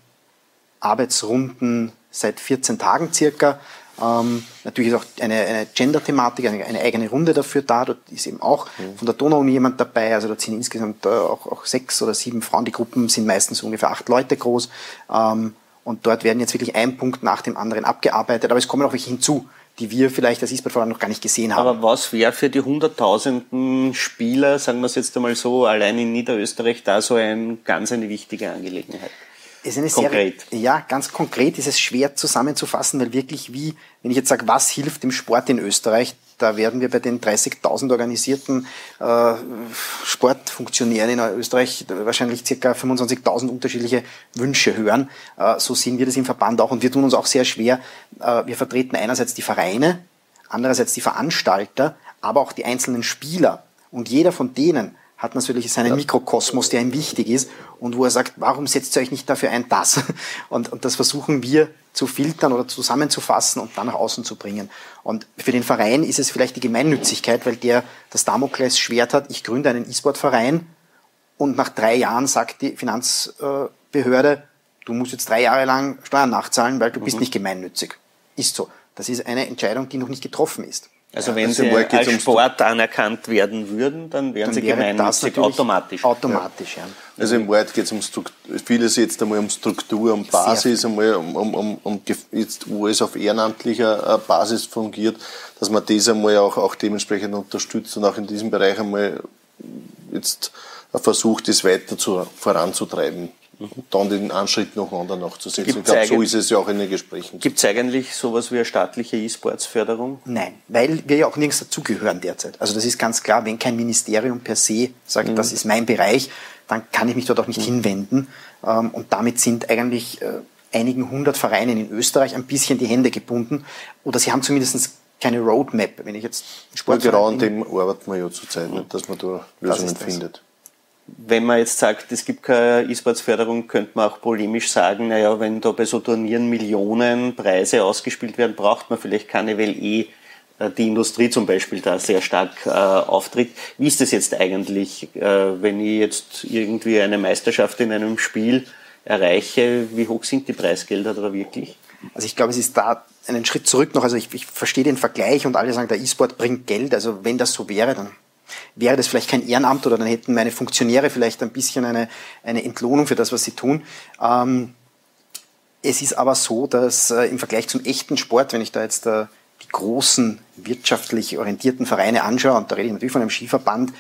Arbeitsrunden seit 14 Tagen circa. Ähm, natürlich ist auch eine, eine Gender-Thematik, eine, eine, eigene Runde dafür da. Dort ist eben auch mhm. von der Donau-Uni jemand dabei. Also dort sind insgesamt äh, auch, auch, sechs oder sieben Frauen. Die Gruppen sind meistens ungefähr acht Leute groß. Ähm, und dort werden jetzt wirklich ein Punkt nach dem anderen abgearbeitet. Aber es kommen auch welche hinzu, die wir vielleicht als E-Sport noch gar nicht gesehen haben. Aber was wäre für die hunderttausenden Spieler, sagen wir es jetzt einmal so, allein in Niederösterreich da so ein, ganz eine wichtige Angelegenheit? Ist eine konkret. Sehr, ja, ganz konkret ist es schwer zusammenzufassen, weil wirklich wie, wenn ich jetzt sage, was hilft dem Sport in Österreich, da werden wir bei den 30.000 organisierten äh, Sportfunktionären in Österreich wahrscheinlich circa 25.000 unterschiedliche Wünsche hören. Äh, so sehen wir das im Verband auch und wir tun uns auch sehr schwer. Äh, wir vertreten einerseits die Vereine, andererseits die Veranstalter, aber auch die einzelnen Spieler. Und jeder von denen hat natürlich seinen Mikrokosmos, der ihm wichtig ist und wo er sagt, warum setzt ihr euch nicht dafür ein, das? Und, und das versuchen wir zu filtern oder zusammenzufassen und dann nach außen zu bringen. Und für den Verein ist es vielleicht die Gemeinnützigkeit, weil der das Damoklesschwert hat, ich gründe einen E-Sport-Verein und nach drei Jahren sagt die Finanzbehörde, du musst jetzt drei Jahre lang Steuern nachzahlen, weil du mhm. bist nicht gemeinnützig. Ist so. Das ist eine Entscheidung, die noch nicht getroffen ist. Also wenn also sie als Sport anerkannt werden würden, dann wären dann sie gemeinnützig automatisch. Automatisch, ja. ja. Also im Wort geht es um Struktur, vieles jetzt einmal um Struktur, um Basis, einmal um, um, um, um jetzt, wo es auf ehrenamtlicher äh, Basis fungiert, dass man das einmal auch, auch dementsprechend unterstützt und auch in diesem Bereich einmal jetzt versucht, das weiter zu, voranzutreiben dann den Anschritt noch anderen nachzusetzen. Gibt's ich glaube, so ist es ja auch in den Gesprächen. Gibt es eigentlich sowas wie eine staatliche E-Sports-Förderung? Nein, weil wir ja auch nirgends dazugehören derzeit. Also das ist ganz klar, wenn kein Ministerium per se sagt, mhm. das ist mein Bereich, dann kann ich mich dort auch nicht mhm. hinwenden. Ähm, und damit sind eigentlich äh, einigen hundert Vereinen in Österreich ein bisschen die Hände gebunden. Oder sie haben zumindest keine Roadmap. Wenn ich jetzt Sport. Ja, genau an dem arbeiten wir ja zurzeit, nicht, dass man da Lösungen findet wenn man jetzt sagt, es gibt keine E-Sports-Förderung, könnte man auch polemisch sagen, naja, wenn da bei so Turnieren Millionen Preise ausgespielt werden, braucht man vielleicht keine, weil eh äh, die Industrie zum Beispiel da sehr stark äh, auftritt. Wie ist das jetzt eigentlich, äh, wenn ich jetzt irgendwie eine Meisterschaft in einem Spiel erreiche, wie hoch sind die Preisgelder da wirklich? Also ich glaube, es ist da einen Schritt zurück noch. Also ich, ich verstehe den Vergleich und alle sagen, der E-Sport bringt Geld. Also wenn das so wäre, dann wäre das vielleicht kein Ehrenamt oder dann hätten meine Funktionäre vielleicht ein bisschen eine, eine Entlohnung für das, was sie tun. Ähm, es ist aber so, dass äh, im Vergleich zum echten Sport, wenn ich da jetzt äh, die großen wirtschaftlich orientierten Vereine anschaue, und da rede ich natürlich von einem Skiverband,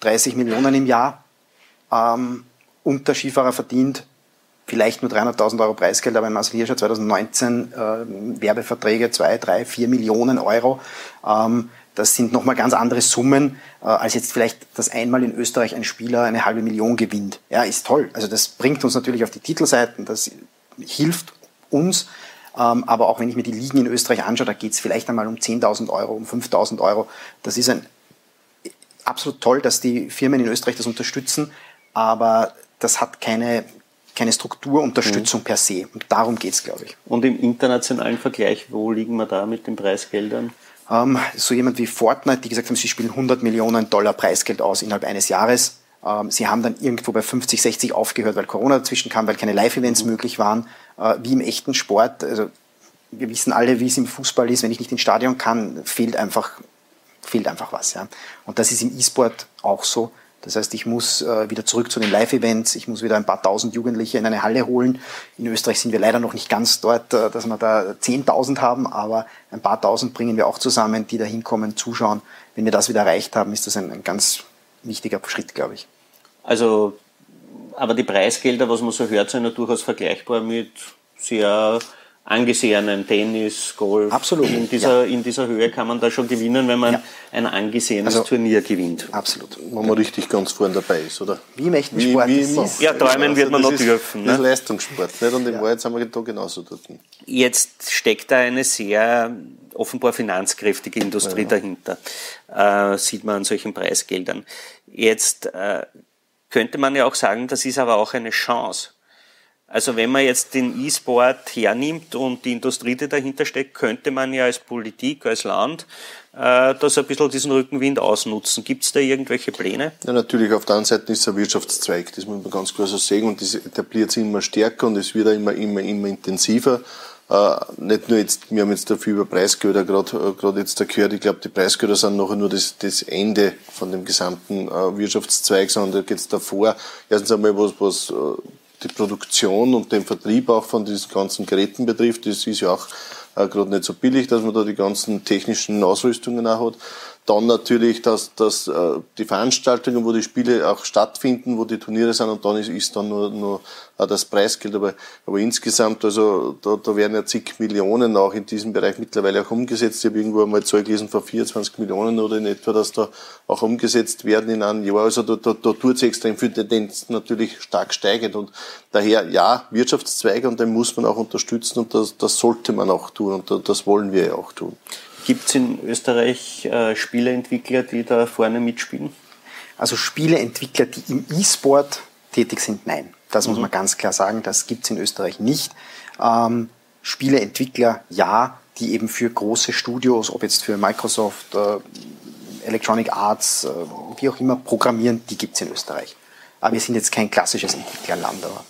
30 Millionen im Jahr. Ähm, und der Skifahrer verdient vielleicht nur 300.000 Euro Preisgeld, aber in Marcel Hirscher 2019 äh, Werbeverträge 2, 3, 4 Millionen Euro. Ähm, das sind nochmal ganz andere Summen, äh, als jetzt vielleicht, dass einmal in Österreich ein Spieler eine halbe Million gewinnt. Ja, ist toll. Also das bringt uns natürlich auf die Titelseiten, das hilft uns. Ähm, aber auch wenn ich mir die Ligen in Österreich anschaue, da geht es vielleicht einmal um 10.000 Euro, um 5.000 Euro. Das ist ein absolut toll, dass die Firmen in Österreich das unterstützen, aber das hat keine, keine Strukturunterstützung mhm. per se. Und darum geht es, glaube ich. Und im internationalen Vergleich, wo liegen wir da mit den Preisgeldern? Ähm, so jemand wie Fortnite, die gesagt haben, sie spielen 100 Millionen Dollar Preisgeld aus innerhalb eines Jahres. Ähm, sie haben dann irgendwo bei 50, 60 aufgehört, weil Corona dazwischen kam, weil keine Live-Events mhm. möglich waren. Äh, wie im echten Sport, also wir wissen alle, wie es im Fußball ist, wenn ich nicht ins Stadion kann, fehlt einfach, fehlt einfach was. Ja. Und das ist im E-Sport auch so. Das heißt, ich muss äh, wieder zurück zu den Live-Events, ich muss wieder ein paar tausend Jugendliche in eine Halle holen. In Österreich sind wir leider noch nicht ganz dort, äh, dass wir da 10.000 haben, aber ein paar tausend bringen wir auch zusammen, die da hinkommen, zuschauen. Wenn wir das wieder erreicht haben, ist das ein, ein ganz wichtiger Schritt, glaube ich. Also, aber die Preisgelder, was man so hört, sind ja durchaus vergleichbar mit sehr angesehenen Tennis, Golf. Absolut. In dieser, ja. in dieser Höhe kann man da schon gewinnen, wenn man ja. ein angesehenes also, Turnier gewinnt. Absolut. Wenn man richtig ganz vorne dabei ist, oder? Wie im echten Sport. Wie, wie ist ja, träumen wird man noch dürfen. Das ist ne? Leistungssport, nicht? Und im ja. Wahrheit sind wir da genauso dort. Jetzt steckt da eine sehr offenbar finanzkräftige Industrie ja. dahinter, äh, sieht man an solchen Preisgeldern. Jetzt äh, könnte man ja auch sagen, das ist aber auch eine Chance also wenn man jetzt den E-Sport hernimmt und die Industrie, die dahinter steckt, könnte man ja als Politik, als Land äh, das ein bisschen diesen Rückenwind ausnutzen. Gibt es da irgendwelche Pläne? Ja, natürlich. Auf der anderen Seite ist es ein Wirtschaftszweig. Das muss man ganz klar so sehen. Und das etabliert sich immer stärker und es wird immer, immer, immer intensiver. Äh, nicht nur jetzt, wir haben jetzt dafür über Preisgelder gerade äh, jetzt da gehört, ich glaube, die Preisgelder sind nachher nur das, das Ende von dem gesamten äh, Wirtschaftszweig, sondern da geht es davor erstens einmal was, was äh, die Produktion und den Vertrieb auch von diesen ganzen Geräten betrifft. Das ist ja auch äh, gerade nicht so billig, dass man da die ganzen technischen Ausrüstungen auch hat. Dann natürlich, dass, dass äh, die Veranstaltungen, wo die Spiele auch stattfinden, wo die Turniere sind und dann ist, ist dann nur, nur äh, das Preisgeld. Aber, aber insgesamt, also da, da werden ja zig Millionen auch in diesem Bereich mittlerweile auch umgesetzt. Ich habe irgendwo einmal Zahl gelesen von 24 Millionen oder in etwa, dass da auch umgesetzt werden in einem Jahr. Also da, da, da tut es extrem viel, Tendenz natürlich stark steigend. Und daher, ja, Wirtschaftszweige und den muss man auch unterstützen und das, das sollte man auch tun und das wollen wir ja auch tun. Gibt es in Österreich äh, Spieleentwickler, die da vorne mitspielen? Also Spieleentwickler, die im E-Sport tätig sind, nein. Das mhm. muss man ganz klar sagen, das gibt es in Österreich nicht. Ähm, Spieleentwickler, ja, die eben für große Studios, ob jetzt für Microsoft, äh, Electronic Arts, äh, wie auch immer, programmieren, die gibt es in Österreich. Aber wir sind jetzt kein klassisches Entwicklerland. Aber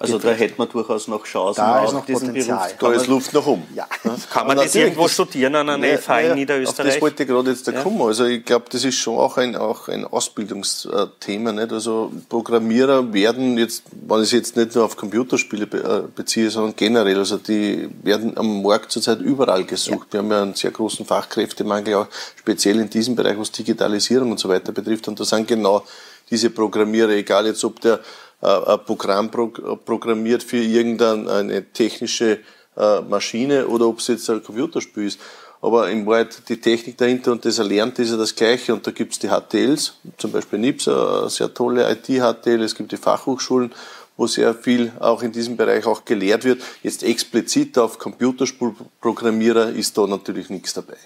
also da hätte man durchaus noch Chancen da ist noch Potenzial. Beruf. Da ist Luft nach oben. Ja. Kann man das irgendwo studieren an einer ja, FH in Niederösterreich? Auf das wollte ich gerade jetzt da ja. kommen. Also ich glaube, das ist schon auch ein, auch ein Ausbildungsthema. Nicht? Also Programmierer werden jetzt, wenn ich es jetzt nicht nur auf Computerspiele äh, beziehe, sondern generell, also die werden am Markt zurzeit überall gesucht. Ja. Wir haben ja einen sehr großen Fachkräftemangel, auch speziell in diesem Bereich, was Digitalisierung und so weiter betrifft. Und da sind genau diese Programmierer, egal jetzt ob der ein Programm programmiert für irgendeine technische äh, Maschine oder ob es jetzt ein Computerspiel ist. Aber im Wahrheit die Technik dahinter und das Erlernt ist ja das Gleiche. Und da gibt es die HTLs, zum Beispiel NIPS, eine sehr tolle IT-HTL, es gibt die Fachhochschulen, wo sehr viel auch in diesem Bereich auch gelehrt wird. Jetzt explizit auf Computerspielprogrammierer ist da natürlich nichts dabei.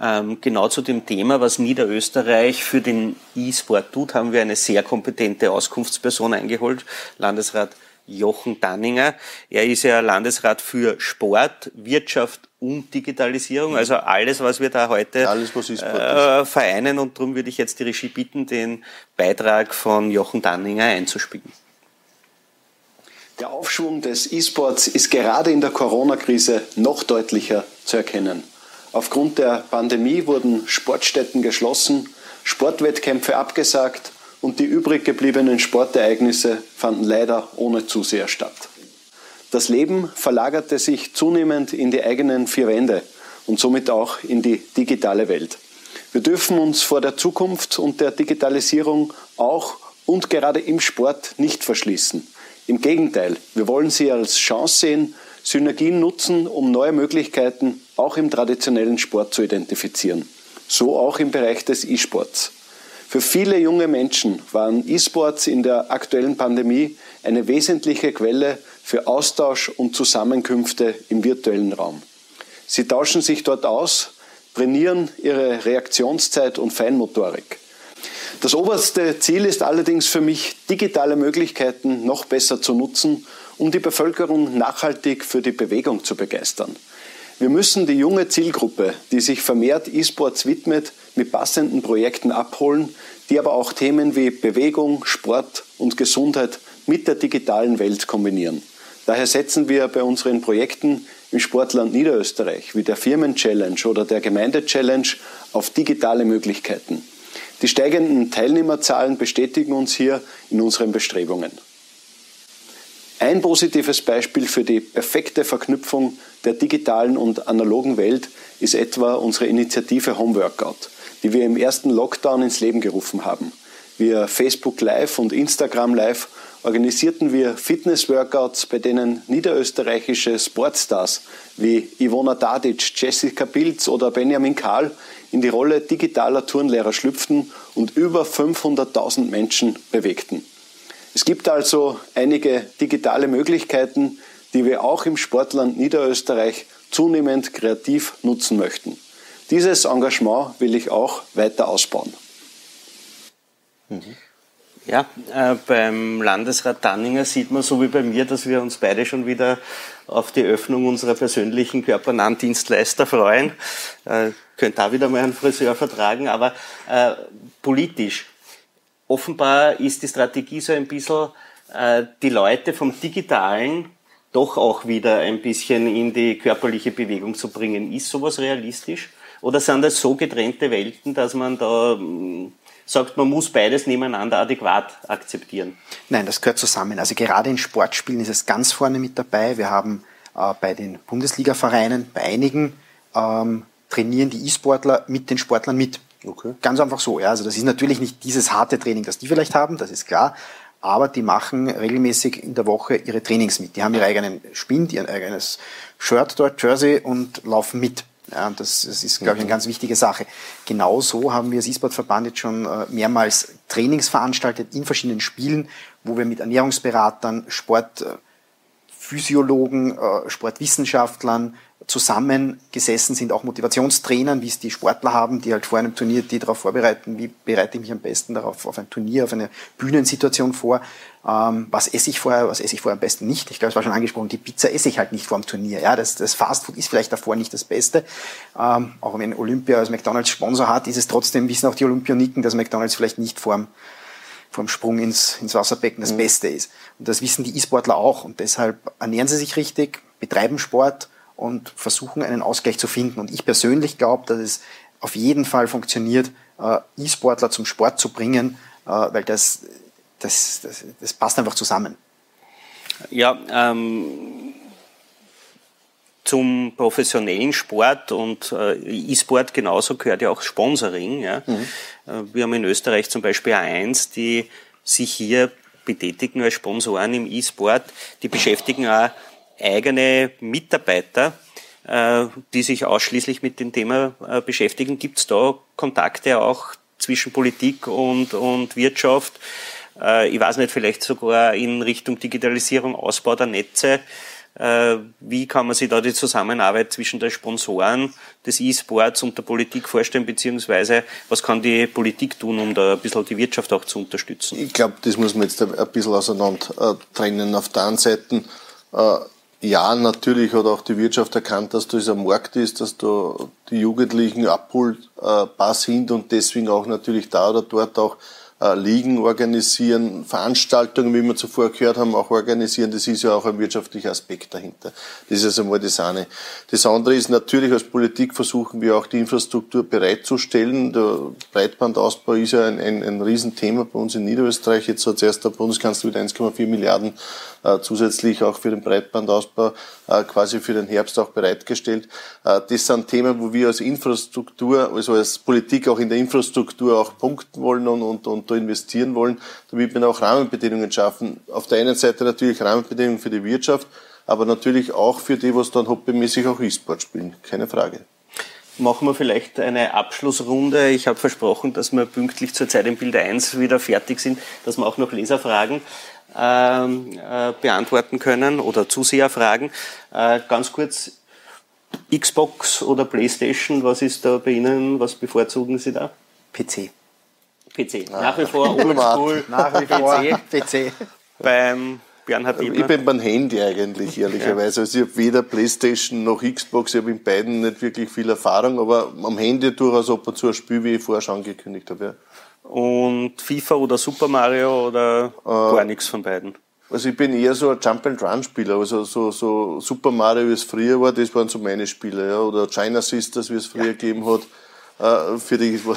Ähm, genau zu dem Thema, was Niederösterreich für den E-Sport tut, haben wir eine sehr kompetente Auskunftsperson eingeholt, Landesrat Jochen Danninger. Er ist ja Landesrat für Sport, Wirtschaft und Digitalisierung, also alles, was wir da heute alles, äh, vereinen. Und darum würde ich jetzt die Regie bitten, den Beitrag von Jochen Danninger einzuspielen. Der Aufschwung des E-Sports ist gerade in der Corona-Krise noch deutlicher zu erkennen. Aufgrund der Pandemie wurden Sportstätten geschlossen, Sportwettkämpfe abgesagt und die übrig gebliebenen Sportereignisse fanden leider ohne Zuseher statt. Das Leben verlagerte sich zunehmend in die eigenen vier Wände und somit auch in die digitale Welt. Wir dürfen uns vor der Zukunft und der Digitalisierung auch und gerade im Sport nicht verschließen. Im Gegenteil, wir wollen sie als Chance sehen, Synergien nutzen, um neue Möglichkeiten auch im traditionellen Sport zu identifizieren. So auch im Bereich des E-Sports. Für viele junge Menschen waren E-Sports in der aktuellen Pandemie eine wesentliche Quelle für Austausch und Zusammenkünfte im virtuellen Raum. Sie tauschen sich dort aus, trainieren ihre Reaktionszeit und Feinmotorik. Das oberste Ziel ist allerdings für mich, digitale Möglichkeiten noch besser zu nutzen, um die Bevölkerung nachhaltig für die Bewegung zu begeistern. Wir müssen die junge Zielgruppe, die sich vermehrt E-Sports widmet, mit passenden Projekten abholen, die aber auch Themen wie Bewegung, Sport und Gesundheit mit der digitalen Welt kombinieren. Daher setzen wir bei unseren Projekten im Sportland Niederösterreich wie der Firmen-Challenge oder der Gemeinde-Challenge auf digitale Möglichkeiten. Die steigenden Teilnehmerzahlen bestätigen uns hier in unseren Bestrebungen. Ein positives Beispiel für die perfekte Verknüpfung der digitalen und analogen Welt ist etwa unsere Initiative Homeworkout, die wir im ersten Lockdown ins Leben gerufen haben. Via Facebook Live und Instagram Live organisierten wir Fitness-Workouts, bei denen niederösterreichische Sportstars wie Ivona Dadic, Jessica Pilz oder Benjamin Kahl in die Rolle digitaler Turnlehrer schlüpften und über 500.000 Menschen bewegten. Es gibt also einige digitale Möglichkeiten, die wir auch im Sportland Niederösterreich zunehmend kreativ nutzen möchten. Dieses Engagement will ich auch weiter ausbauen. Mhm. Ja, äh, beim Landesrat Danninger sieht man so wie bei mir, dass wir uns beide schon wieder auf die Öffnung unserer persönlichen körpernahen Dienstleister freuen. Äh, könnt da wieder mal einen Friseur vertragen, aber äh, politisch offenbar ist die Strategie so ein bisschen, äh, die Leute vom Digitalen doch auch wieder ein bisschen in die körperliche Bewegung zu bringen. Ist sowas realistisch? Oder sind das so getrennte Welten, dass man da mm, sagt, man muss beides nebeneinander adäquat akzeptieren? Nein, das gehört zusammen. Also gerade in Sportspielen ist es ganz vorne mit dabei. Wir haben äh, bei den Bundesliga-Vereinen, bei einigen, ähm, trainieren die E-Sportler mit den Sportlern mit. Okay. Ganz einfach so. Ja. Also das ist natürlich nicht dieses harte Training, das die vielleicht haben, das ist klar. Aber die machen regelmäßig in der Woche ihre Trainings mit. Die haben ihre eigenen Spind, ihr eigenes Shirt dort, Jersey und laufen mit. Ja, das, das ist, glaube ich, eine ganz wichtige Sache. Genauso haben wir als E-Sport-Verband jetzt schon äh, mehrmals Trainings veranstaltet in verschiedenen Spielen, wo wir mit Ernährungsberatern, Sportphysiologen, äh, Sportwissenschaftlern, zusammengesessen sind, auch Motivationstrainern, wie es die Sportler haben, die halt vor einem Turnier die darauf vorbereiten, wie bereite ich mich am besten darauf auf ein Turnier, auf eine Bühnensituation vor, ähm, was esse ich vorher, was esse ich vorher am besten nicht. Ich glaube, es war schon angesprochen, die Pizza esse ich halt nicht vor dem Turnier. Ja, das, das Fastfood ist vielleicht davor nicht das Beste. Ähm, auch wenn Olympia als McDonalds Sponsor hat, ist es trotzdem, wissen auch die Olympioniken, dass McDonalds vielleicht nicht vorm vorm Sprung ins, ins Wasserbecken das mhm. Beste ist. Und das wissen die E-Sportler auch. Und deshalb ernähren sie sich richtig, betreiben Sport, und versuchen einen Ausgleich zu finden. Und ich persönlich glaube, dass es auf jeden Fall funktioniert, äh, E-Sportler zum Sport zu bringen, äh, weil das, das, das, das passt einfach zusammen. Ja, ähm, zum professionellen Sport und äh, E-Sport genauso gehört ja auch Sponsoring. Ja. Mhm. Äh, wir haben in Österreich zum Beispiel A1, die sich hier betätigen als Sponsoren im E-Sport. Die beschäftigen auch eigene Mitarbeiter, äh, die sich ausschließlich mit dem Thema äh, beschäftigen. Gibt es da Kontakte auch zwischen Politik und, und Wirtschaft? Äh, ich weiß nicht, vielleicht sogar in Richtung Digitalisierung, Ausbau der Netze. Wie kann man sich da die Zusammenarbeit zwischen den Sponsoren des E-Sports und der Politik vorstellen, beziehungsweise was kann die Politik tun, um da ein bisschen die Wirtschaft auch zu unterstützen? Ich glaube, das muss man jetzt ein bisschen auseinander trennen. Auf der einen Seite ja, natürlich hat auch die Wirtschaft erkannt, dass das ein Markt ist, dass da die Jugendlichen abholbar sind und deswegen auch natürlich da oder dort auch äh, Ligen organisieren, Veranstaltungen, wie wir zuvor gehört haben, auch organisieren. Das ist ja auch ein wirtschaftlicher Aspekt dahinter. Das ist also mal das eine. Das andere ist natürlich, als Politik versuchen wir auch die Infrastruktur bereitzustellen. Der Breitbandausbau ist ja ein, ein, ein Riesenthema bei uns in Niederösterreich. Jetzt hat zuerst der Bundeskanzler mit 1,4 Milliarden äh, zusätzlich auch für den Breitbandausbau äh, quasi für den Herbst auch bereitgestellt. Äh, das sind Themen, wo wir als Infrastruktur, also als Politik auch in der Infrastruktur auch punkten wollen und, und, und da investieren wollen, damit wir auch Rahmenbedingungen schaffen. Auf der einen Seite natürlich Rahmenbedingungen für die Wirtschaft, aber natürlich auch für die, was dann hobbymäßig auch E-Sport spielen. Keine Frage. Machen wir vielleicht eine Abschlussrunde. Ich habe versprochen, dass wir pünktlich zur Zeit im Bild 1 wieder fertig sind, dass wir auch noch Leserfragen ähm, äh, beantworten können oder Zuseherfragen. Äh, ganz kurz, Xbox oder Playstation, was ist da bei Ihnen, was bevorzugen Sie da? PC. PC. Nach wie vor oldschool. Nach wie vor PC. Beim Bernhard Ebner. Ich bin beim Handy eigentlich, ehrlicherweise. Also ich habe weder Playstation noch Xbox, ich habe in beiden nicht wirklich viel Erfahrung, aber am Handy durchaus ab und zu ein Spiel, wie ich vorher schon angekündigt habe. Ja. Und FIFA oder Super Mario oder äh, gar nichts von beiden? Also ich bin eher so ein Jump-and-Run-Spieler, also so, so Super Mario, wie es früher war, das waren so meine Spiele, ja. oder China Sisters, wie es früher ja. gegeben hat. Äh, für die, für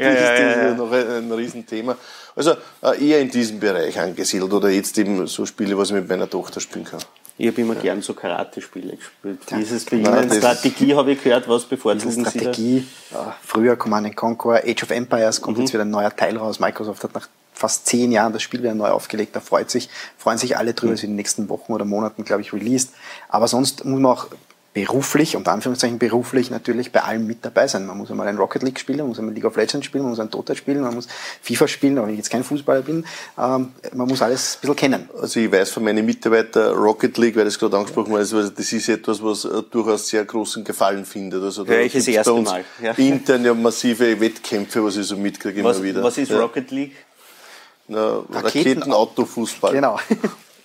ja, ist das ja, noch ein, ein Riesenthema. Also äh, eher in diesem Bereich angesiedelt oder jetzt eben so Spiele, was ich mit meiner Tochter spielen kann. Ich habe immer gern so Karate-Spiele gespielt. Dieses bei Ihnen Strategie habe ich gehört, was bevorzugen Sie Strategie, da? früher Command Conquer, Age of Empires, kommt mhm. jetzt wieder ein neuer Teil raus. Microsoft hat nach fast zehn Jahren das Spiel wieder neu aufgelegt. Da freut sich, freuen sich alle drüber, mhm. es in den nächsten Wochen oder Monaten, glaube ich, released. Aber sonst muss man auch beruflich, unter Anführungszeichen beruflich natürlich bei allem mit dabei sein. Man muss einmal ein Rocket League spielen, man muss einmal League of Legends spielen, man muss ein Dota spielen, man muss FIFA spielen, auch wenn ich jetzt kein Fußballer bin. Ähm, man muss alles ein bisschen kennen. Also ich weiß von meinen Mitarbeitern Rocket League, weil das gerade angesprochen wurde, also das ist etwas, was äh, durchaus sehr großen Gefallen findet. Also da Hör ich das erste Mal. Ja. Intern ja massive Wettkämpfe, was ich so mitkriege immer wieder. Was ist ja. Rocket League? Na, Raketen-Autofußball. Genau.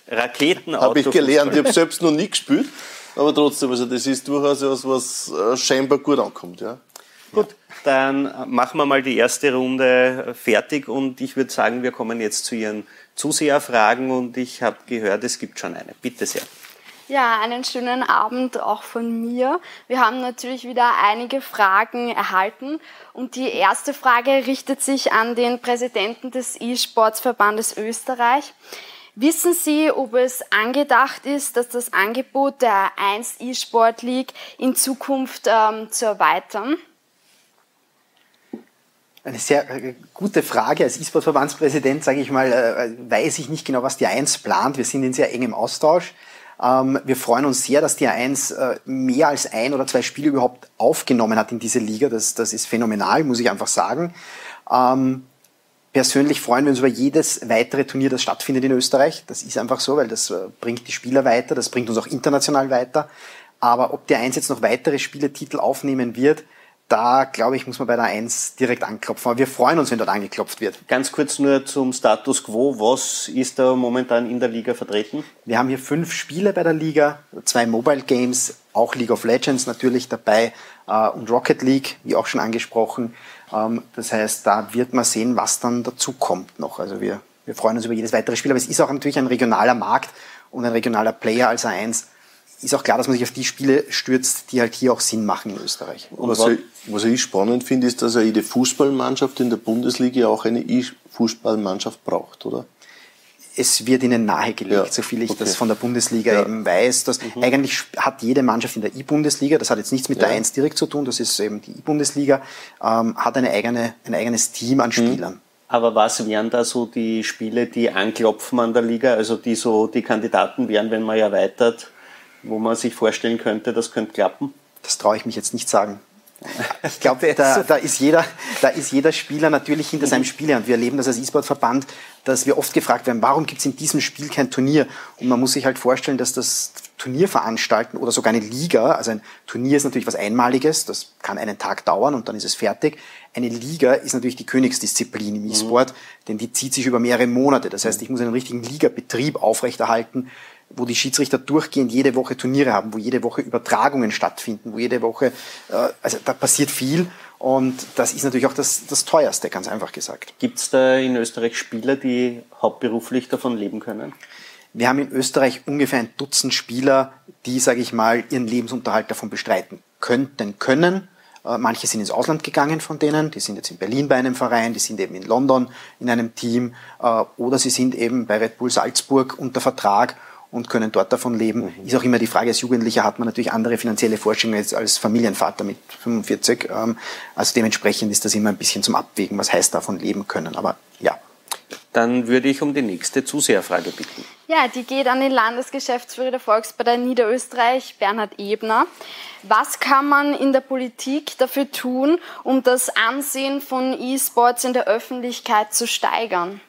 Raketen Habe ich gelernt, ich habe selbst noch nie gespielt. Aber trotzdem, also das ist durchaus etwas, was äh, scheinbar gut ankommt. Ja. Gut, dann machen wir mal die erste Runde fertig und ich würde sagen, wir kommen jetzt zu Ihren Zuseherfragen und ich habe gehört, es gibt schon eine. Bitte sehr. Ja, einen schönen Abend auch von mir. Wir haben natürlich wieder einige Fragen erhalten und die erste Frage richtet sich an den Präsidenten des E-Sportsverbandes Österreich. Wissen Sie, ob es angedacht ist, dass das Angebot der 1 E-Sport League in Zukunft ähm, zu erweitern? Eine sehr äh, gute Frage. Als E-Sport-Verbandspräsident, sage ich mal, äh, weiß ich nicht genau, was die 1 plant. Wir sind in sehr engem Austausch. Ähm, wir freuen uns sehr, dass die 1 äh, mehr als ein oder zwei Spiele überhaupt aufgenommen hat in diese Liga. Das, das ist phänomenal, muss ich einfach sagen. Ähm, Persönlich freuen wir uns über jedes weitere Turnier, das stattfindet in Österreich. Das ist einfach so, weil das äh, bringt die Spieler weiter, das bringt uns auch international weiter. Aber ob der Eins jetzt noch weitere Spieletitel aufnehmen wird, da glaube ich, muss man bei der Eins direkt anklopfen. Aber wir freuen uns, wenn dort angeklopft wird. Ganz kurz nur zum Status quo. Was ist da momentan in der Liga vertreten? Wir haben hier fünf Spiele bei der Liga, zwei Mobile Games, auch League of Legends natürlich dabei äh, und Rocket League, wie auch schon angesprochen. Ähm, das heißt, da wird man sehen, was dann dazu kommt noch. Also wir, wir freuen uns über jedes weitere Spiel, aber es ist auch natürlich ein regionaler Markt und ein regionaler Player als A1 ist auch klar, dass man sich auf die Spiele stürzt, die halt hier auch Sinn machen in Österreich. was, ich, was ich spannend finde, ist, dass ja jede Fußballmannschaft in der Bundesliga auch eine E-Fußballmannschaft braucht, oder? Es wird ihnen nahegelegt, ja, so viel ich okay. das von der Bundesliga ja. eben weiß. Dass mhm. Eigentlich hat jede Mannschaft in der E-Bundesliga, das hat jetzt nichts mit ja. der 1 direkt zu tun, das ist eben die E-Bundesliga, ähm, hat eine eigene, ein eigenes Team an mhm. Spielern. Mhm. Aber was wären da so die Spiele, die anklopfen an der Liga, also die so die Kandidaten wären, wenn man erweitert, wo man sich vorstellen könnte, das könnte klappen? Das traue ich mich jetzt nicht sagen. Ich glaube, da, da, ist jeder, da ist jeder Spieler natürlich hinter seinem Spiel. Und wir erleben das als E-Sport-Verband, dass wir oft gefragt werden, warum gibt es in diesem Spiel kein Turnier? Und man muss sich halt vorstellen, dass das Turnier veranstalten oder sogar eine Liga, also ein Turnier ist natürlich was Einmaliges, das kann einen Tag dauern und dann ist es fertig. Eine Liga ist natürlich die Königsdisziplin im mhm. E-Sport, mhm. denn die zieht sich über mehrere Monate. Das heißt, ich muss einen richtigen Ligabetrieb aufrechterhalten wo die Schiedsrichter durchgehend jede Woche Turniere haben, wo jede Woche Übertragungen stattfinden, wo jede Woche, äh, also da passiert viel Und das ist natürlich auch das, das teuerste, ganz einfach gesagt. Gibt es da in Österreich Spieler, die hauptberuflich davon leben können? Wir haben in Österreich ungefähr ein Dutzend Spieler, die, sage ich mal, ihren Lebensunterhalt davon bestreiten könnten, können. Äh, manche sind ins Ausland gegangen von denen, die sind jetzt in Berlin bei einem Verein, die sind eben in London in einem Team äh, oder sie sind eben bei Red Bull Salzburg unter Vertrag und können dort davon leben. Mhm. Ist auch immer die Frage, als Jugendlicher hat man natürlich andere finanzielle Vorstellungen als, als Familienvater mit 45. Ähm, also dementsprechend ist das immer ein bisschen zum Abwägen, was heißt davon leben können. Aber ja. Dann würde ich um die nächste Zuseherfrage bitten. Ja, die geht an den Landesgeschäftsführer der Volkspartei Niederösterreich, Bernhard Ebner. Was kann man in der Politik dafür tun, um das Ansehen von E-Sports in der Öffentlichkeit zu steigern?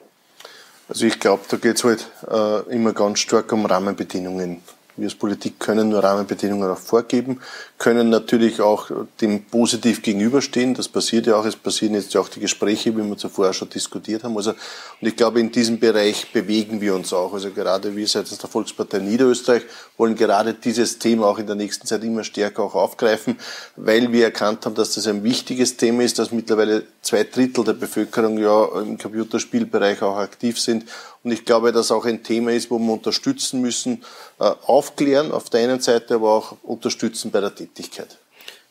Also ich glaube, da geht es halt äh, immer ganz stark um Rahmenbedingungen. Wir als Politik können nur Rahmenbedingungen auch vorgeben, können natürlich auch dem positiv gegenüberstehen. Das passiert ja auch. Es passieren jetzt ja auch die Gespräche, wie wir zuvor schon diskutiert haben. Also, und ich glaube, in diesem Bereich bewegen wir uns auch. Also gerade wir seitens der Volkspartei Niederösterreich wollen gerade dieses Thema auch in der nächsten Zeit immer stärker auch aufgreifen, weil wir erkannt haben, dass das ein wichtiges Thema ist, dass mittlerweile zwei Drittel der Bevölkerung ja im Computerspielbereich auch aktiv sind und ich glaube, dass auch ein Thema ist, wo wir unterstützen müssen, äh, aufklären auf der einen Seite, aber auch unterstützen bei der Tätigkeit.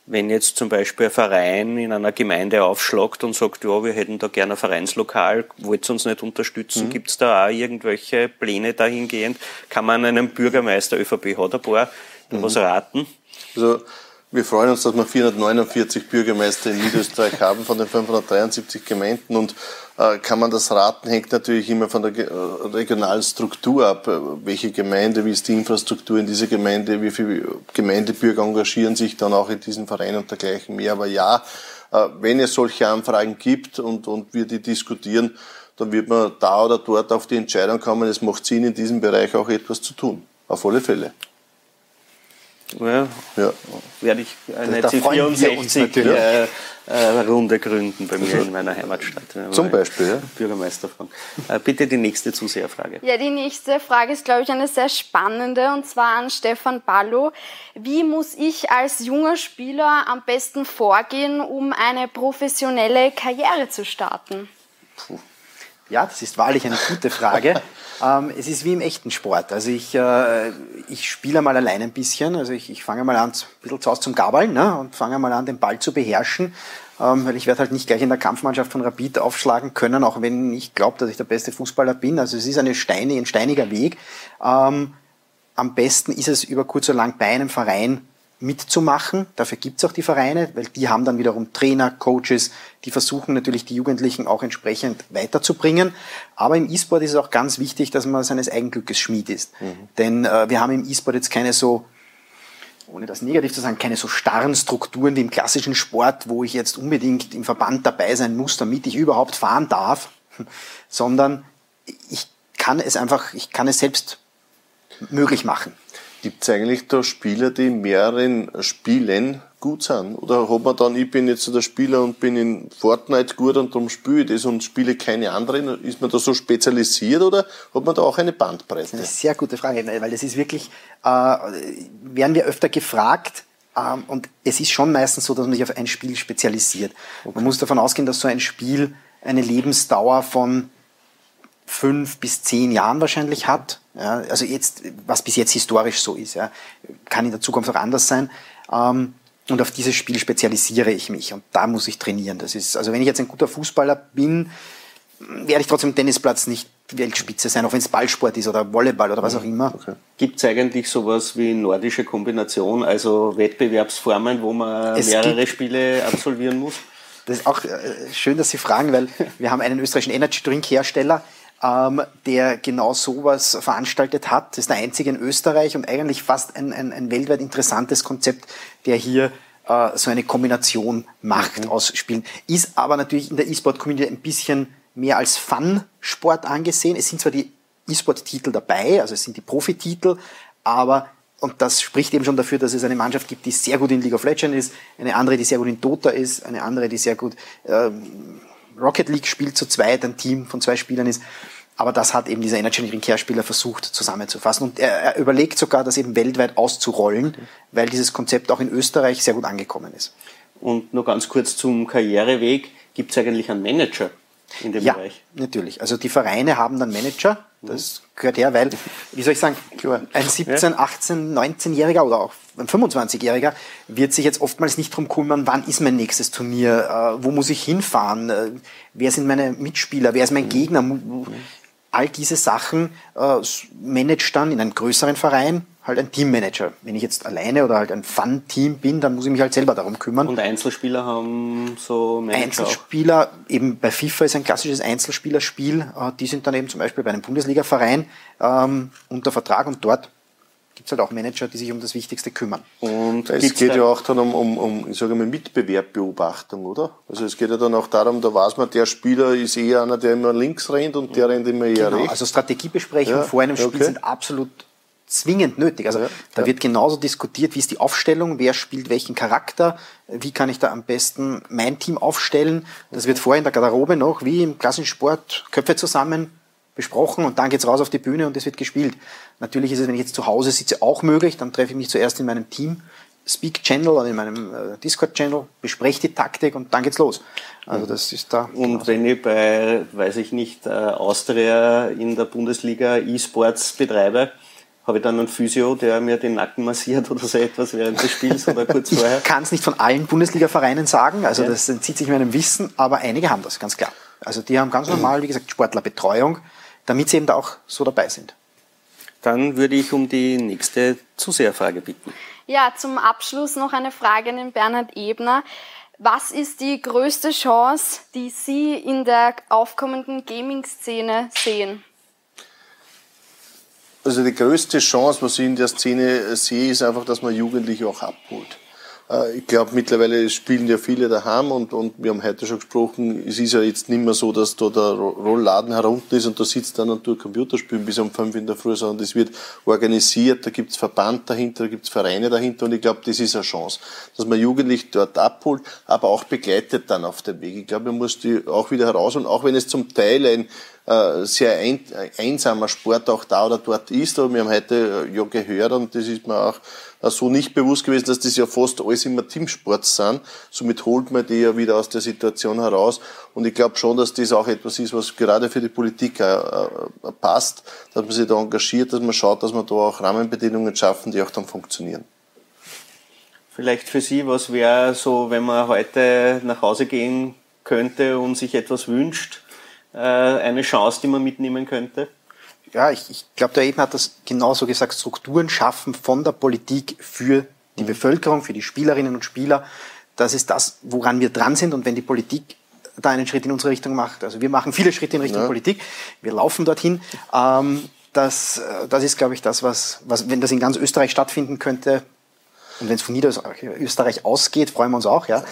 Wenn jetzt zum Beispiel ein Verein in einer Gemeinde aufschlagt und sagt, ja, wir hätten da gerne ein Vereinslokal, wollt ihr uns nicht unterstützen? Mhm. Gibt es da auch irgendwelche Pläne dahingehend? Kann man einem Bürgermeister, ÖVP hat ein paar, mhm. was raten? Also wir freuen uns, dass wir 449 Bürgermeister in Niederösterreich haben von den 573 Gemeinden und äh, kann man das raten, hängt natürlich immer von der äh, regionalen Struktur ab. Äh, welche Gemeinde, wie ist die Infrastruktur in dieser Gemeinde, wie viele Gemeindebürger engagieren sich dann auch in diesen Vereinen und dergleichen mehr. Aber ja, wenn es solche Anfragen gibt und, und wir die diskutieren, dann wird man da oder dort auf die Entscheidung kommen, es macht Sinn, in diesem Bereich auch etwas zu tun. Auf alle Fälle. Ja, ja. werde ich eine C64 äh, äh, Runde gründen bei mir in meiner Heimatstadt. Zum Beispiel, ja. Bürgermeister fragen. Äh, bitte die nächste Zuseherfrage. Ja, die nächste Frage ist, glaube ich, eine sehr spannende und zwar an Stefan Ballo. Wie muss ich als junger Spieler am besten vorgehen, um eine professionelle Karriere zu starten? Puh. Ja, das ist wahrlich eine gute Frage. ähm, es ist wie im echten Sport. Also ich, äh, ich spiele mal allein ein bisschen. Also ich, ich fange mal an, ein bisschen zu Hause zum Gabeln ne, und fange mal an, den Ball zu beherrschen. Ähm, weil ich werde halt nicht gleich in der Kampfmannschaft von Rapid aufschlagen können, auch wenn ich glaube, dass ich der beste Fußballer bin. Also es ist eine Steine, ein steiniger Weg. Ähm, am besten ist es über kurz oder lang bei einem Verein mitzumachen. Dafür gibt's auch die Vereine, weil die haben dann wiederum Trainer, Coaches, die versuchen natürlich die Jugendlichen auch entsprechend weiterzubringen. Aber im E-Sport ist es auch ganz wichtig, dass man seines Eigenglückes Schmied ist. Mhm. Denn äh, wir haben im E-Sport jetzt keine so, ohne das negativ zu sagen, keine so starren Strukturen wie im klassischen Sport, wo ich jetzt unbedingt im Verband dabei sein muss, damit ich überhaupt fahren darf, sondern ich kann es einfach, ich kann es selbst möglich machen. Gibt es eigentlich da Spieler, die in mehreren Spielen gut sind? Oder hat man dann, ich bin jetzt der Spieler und bin in Fortnite gut und darum spiele ich das und spiele keine anderen? Ist man da so spezialisiert oder hat man da auch eine Bandbreite? Das ist eine sehr gute Frage, weil das ist wirklich, äh, werden wir öfter gefragt, ähm, und es ist schon meistens so, dass man sich auf ein Spiel spezialisiert. Okay. Man muss davon ausgehen, dass so ein Spiel eine Lebensdauer von fünf bis zehn Jahren wahrscheinlich hat. Ja, also jetzt, was bis jetzt historisch so ist, ja, kann in der Zukunft auch anders sein. Ähm, und auf dieses Spiel spezialisiere ich mich und da muss ich trainieren. Das ist, also wenn ich jetzt ein guter Fußballer bin, werde ich trotzdem Tennisplatz nicht Weltspitze sein, auch wenn es Ballsport ist oder Volleyball oder was auch immer. Okay. Gibt es eigentlich sowas wie nordische Kombination, also Wettbewerbsformen, wo man es mehrere Spiele absolvieren muss? Das ist auch äh, schön, dass Sie fragen, weil wir haben einen österreichischen Energy Drink Hersteller, ähm, der genau sowas veranstaltet hat. Das ist der einzige in Österreich und eigentlich fast ein, ein, ein weltweit interessantes Konzept, der hier äh, so eine Kombination macht mhm. aus Spielen. Ist aber natürlich in der E-Sport-Community ein bisschen mehr als Fun-Sport angesehen. Es sind zwar die E-Sport-Titel dabei, also es sind die Profititel, aber und das spricht eben schon dafür, dass es eine Mannschaft gibt, die sehr gut in League of Legends ist, eine andere, die sehr gut in Dota ist, eine andere, die sehr gut ähm, Rocket League spielt zu zweit, ein Team von zwei Spielern ist. Aber das hat eben dieser Energy Drink Hersteller versucht zusammenzufassen. Und er, er, überlegt sogar, das eben weltweit auszurollen, weil dieses Konzept auch in Österreich sehr gut angekommen ist. Und nur ganz kurz zum Karriereweg. Gibt es eigentlich einen Manager in dem ja, Bereich? natürlich. Also die Vereine haben dann Manager. Das gehört her, weil, wie soll ich sagen, ein 17, 18, 19-Jähriger oder auch ein 25-Jähriger wird sich jetzt oftmals nicht drum kümmern, wann ist mein nächstes Turnier, äh, wo muss ich hinfahren, äh, wer sind meine Mitspieler, wer ist mein Gegner. All diese Sachen äh, managt dann in einem größeren Verein halt ein Teammanager. Wenn ich jetzt alleine oder halt ein Fun-Team bin, dann muss ich mich halt selber darum kümmern. Und Einzelspieler haben so Manager Einzelspieler, auch. eben bei FIFA ist ein klassisches Einzelspielerspiel. Äh, die sind dann eben zum Beispiel bei einem Bundesliga-Verein ähm, unter Vertrag und dort gibt es halt auch Manager, die sich um das Wichtigste kümmern. Und es geht ja auch dann um, um, um ich sage mal, Mitbewerbbeobachtung, oder? Also es geht ja dann auch darum, da weiß man, der Spieler ist eher einer, der immer links rennt und der rennt immer eher genau, rechts. Also Strategiebesprechungen ja, vor einem Spiel okay. sind absolut zwingend nötig. Also ja, da wird genauso diskutiert, wie ist die Aufstellung, wer spielt welchen Charakter, wie kann ich da am besten mein Team aufstellen. Das wird vorher in der Garderobe noch, wie im klassischen Sport, Köpfe zusammen besprochen und dann geht's raus auf die Bühne und es wird gespielt. Natürlich ist es, wenn ich jetzt zu Hause sitze, auch möglich. Dann treffe ich mich zuerst in meinem Team Speak Channel oder in meinem äh, Discord Channel, bespreche die Taktik und dann geht's los. Also das ist da. Und genauso. wenn ich bei, weiß ich nicht, äh, Austria in der Bundesliga E-Sports betreibe, habe ich dann einen Physio, der mir den Nacken massiert oder so etwas während des Spiels oder kurz vorher? Ich kann es nicht von allen Bundesliga-Vereinen sagen, also ja. das entzieht sich meinem Wissen, aber einige haben das, ganz klar. Also die haben ganz normal, wie gesagt, Sportlerbetreuung, damit sie eben da auch so dabei sind. Dann würde ich um die nächste Zuseherfrage bitten. Ja, zum Abschluss noch eine Frage an den Bernhard Ebner. Was ist die größte Chance, die Sie in der aufkommenden Gaming-Szene sehen? Also die größte Chance, was ich in der Szene sehe, ist einfach, dass man Jugendliche auch abholt. Äh, ich glaube, mittlerweile spielen ja viele daheim und, und wir haben heute schon gesprochen, es ist ja jetzt nicht mehr so, dass da der Rollladen herunter ist und da sitzt dann und tut Computerspielen bis um fünf in der Früh, sondern das wird organisiert, da gibt's Verband dahinter, da gibt's Vereine dahinter und ich glaube, das ist eine Chance, dass man Jugendliche dort abholt, aber auch begleitet dann auf dem Weg. Ich glaube, man muss die auch wieder heraus und auch wenn es zum Teil ein äh, sehr ein, einsamer Sport auch da oder dort ist, aber wir haben heute ja gehört und das ist mir auch so nicht bewusst gewesen, dass das ja fast alles immer Teamsports sind. Somit holt man die ja wieder aus der Situation heraus. Und ich glaube schon, dass das auch etwas ist, was gerade für die Politik äh, äh, passt, dass man sich da engagiert, dass man schaut, dass man da auch Rahmenbedingungen schaffen, die auch dann funktionieren. Vielleicht für Sie, was wäre so, wenn man heute nach Hause gehen könnte und sich etwas wünscht, äh, eine Chance, die man mitnehmen könnte? ja, ich, ich glaube, der Eben hat das genauso gesagt, Strukturen schaffen von der Politik für die mhm. Bevölkerung, für die Spielerinnen und Spieler. Das ist das, woran wir dran sind. Und wenn die Politik da einen Schritt in unsere Richtung macht, also wir machen viele Schritte in Richtung ja. Politik, wir laufen dorthin, ähm, das, äh, das ist, glaube ich, das, was, was, wenn das in ganz Österreich stattfinden könnte, und wenn es von Niederösterreich ausgeht, freuen wir uns auch, ja.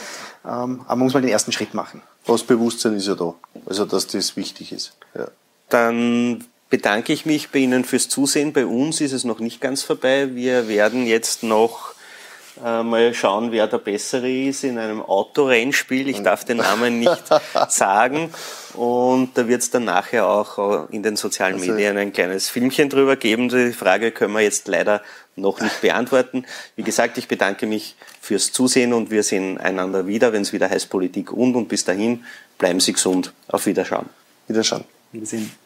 Ähm, aber man muss mal den ersten Schritt machen. Das Bewusstsein ist ja da. Also, dass das wichtig ist. Ja. Dann bedanke ich mich bei Ihnen fürs Zusehen. Bei uns ist es noch nicht ganz vorbei. Wir werden jetzt noch äh, mal schauen, wer der Bessere ist in einem Autorennspiel. Ich darf den Namen nicht sagen. Und da wird es dann nachher auch in den sozialen also Medien ein kleines Filmchen drüber geben. Die Frage können wir jetzt leider noch nicht beantworten. Wie gesagt, ich bedanke mich fürs Zusehen und wir sehen einander wieder, wenn es wieder heißt Politik und. Und bis dahin bleiben Sie gesund. Auf Wiederschauen. Wiederschauen. Wiedersehen.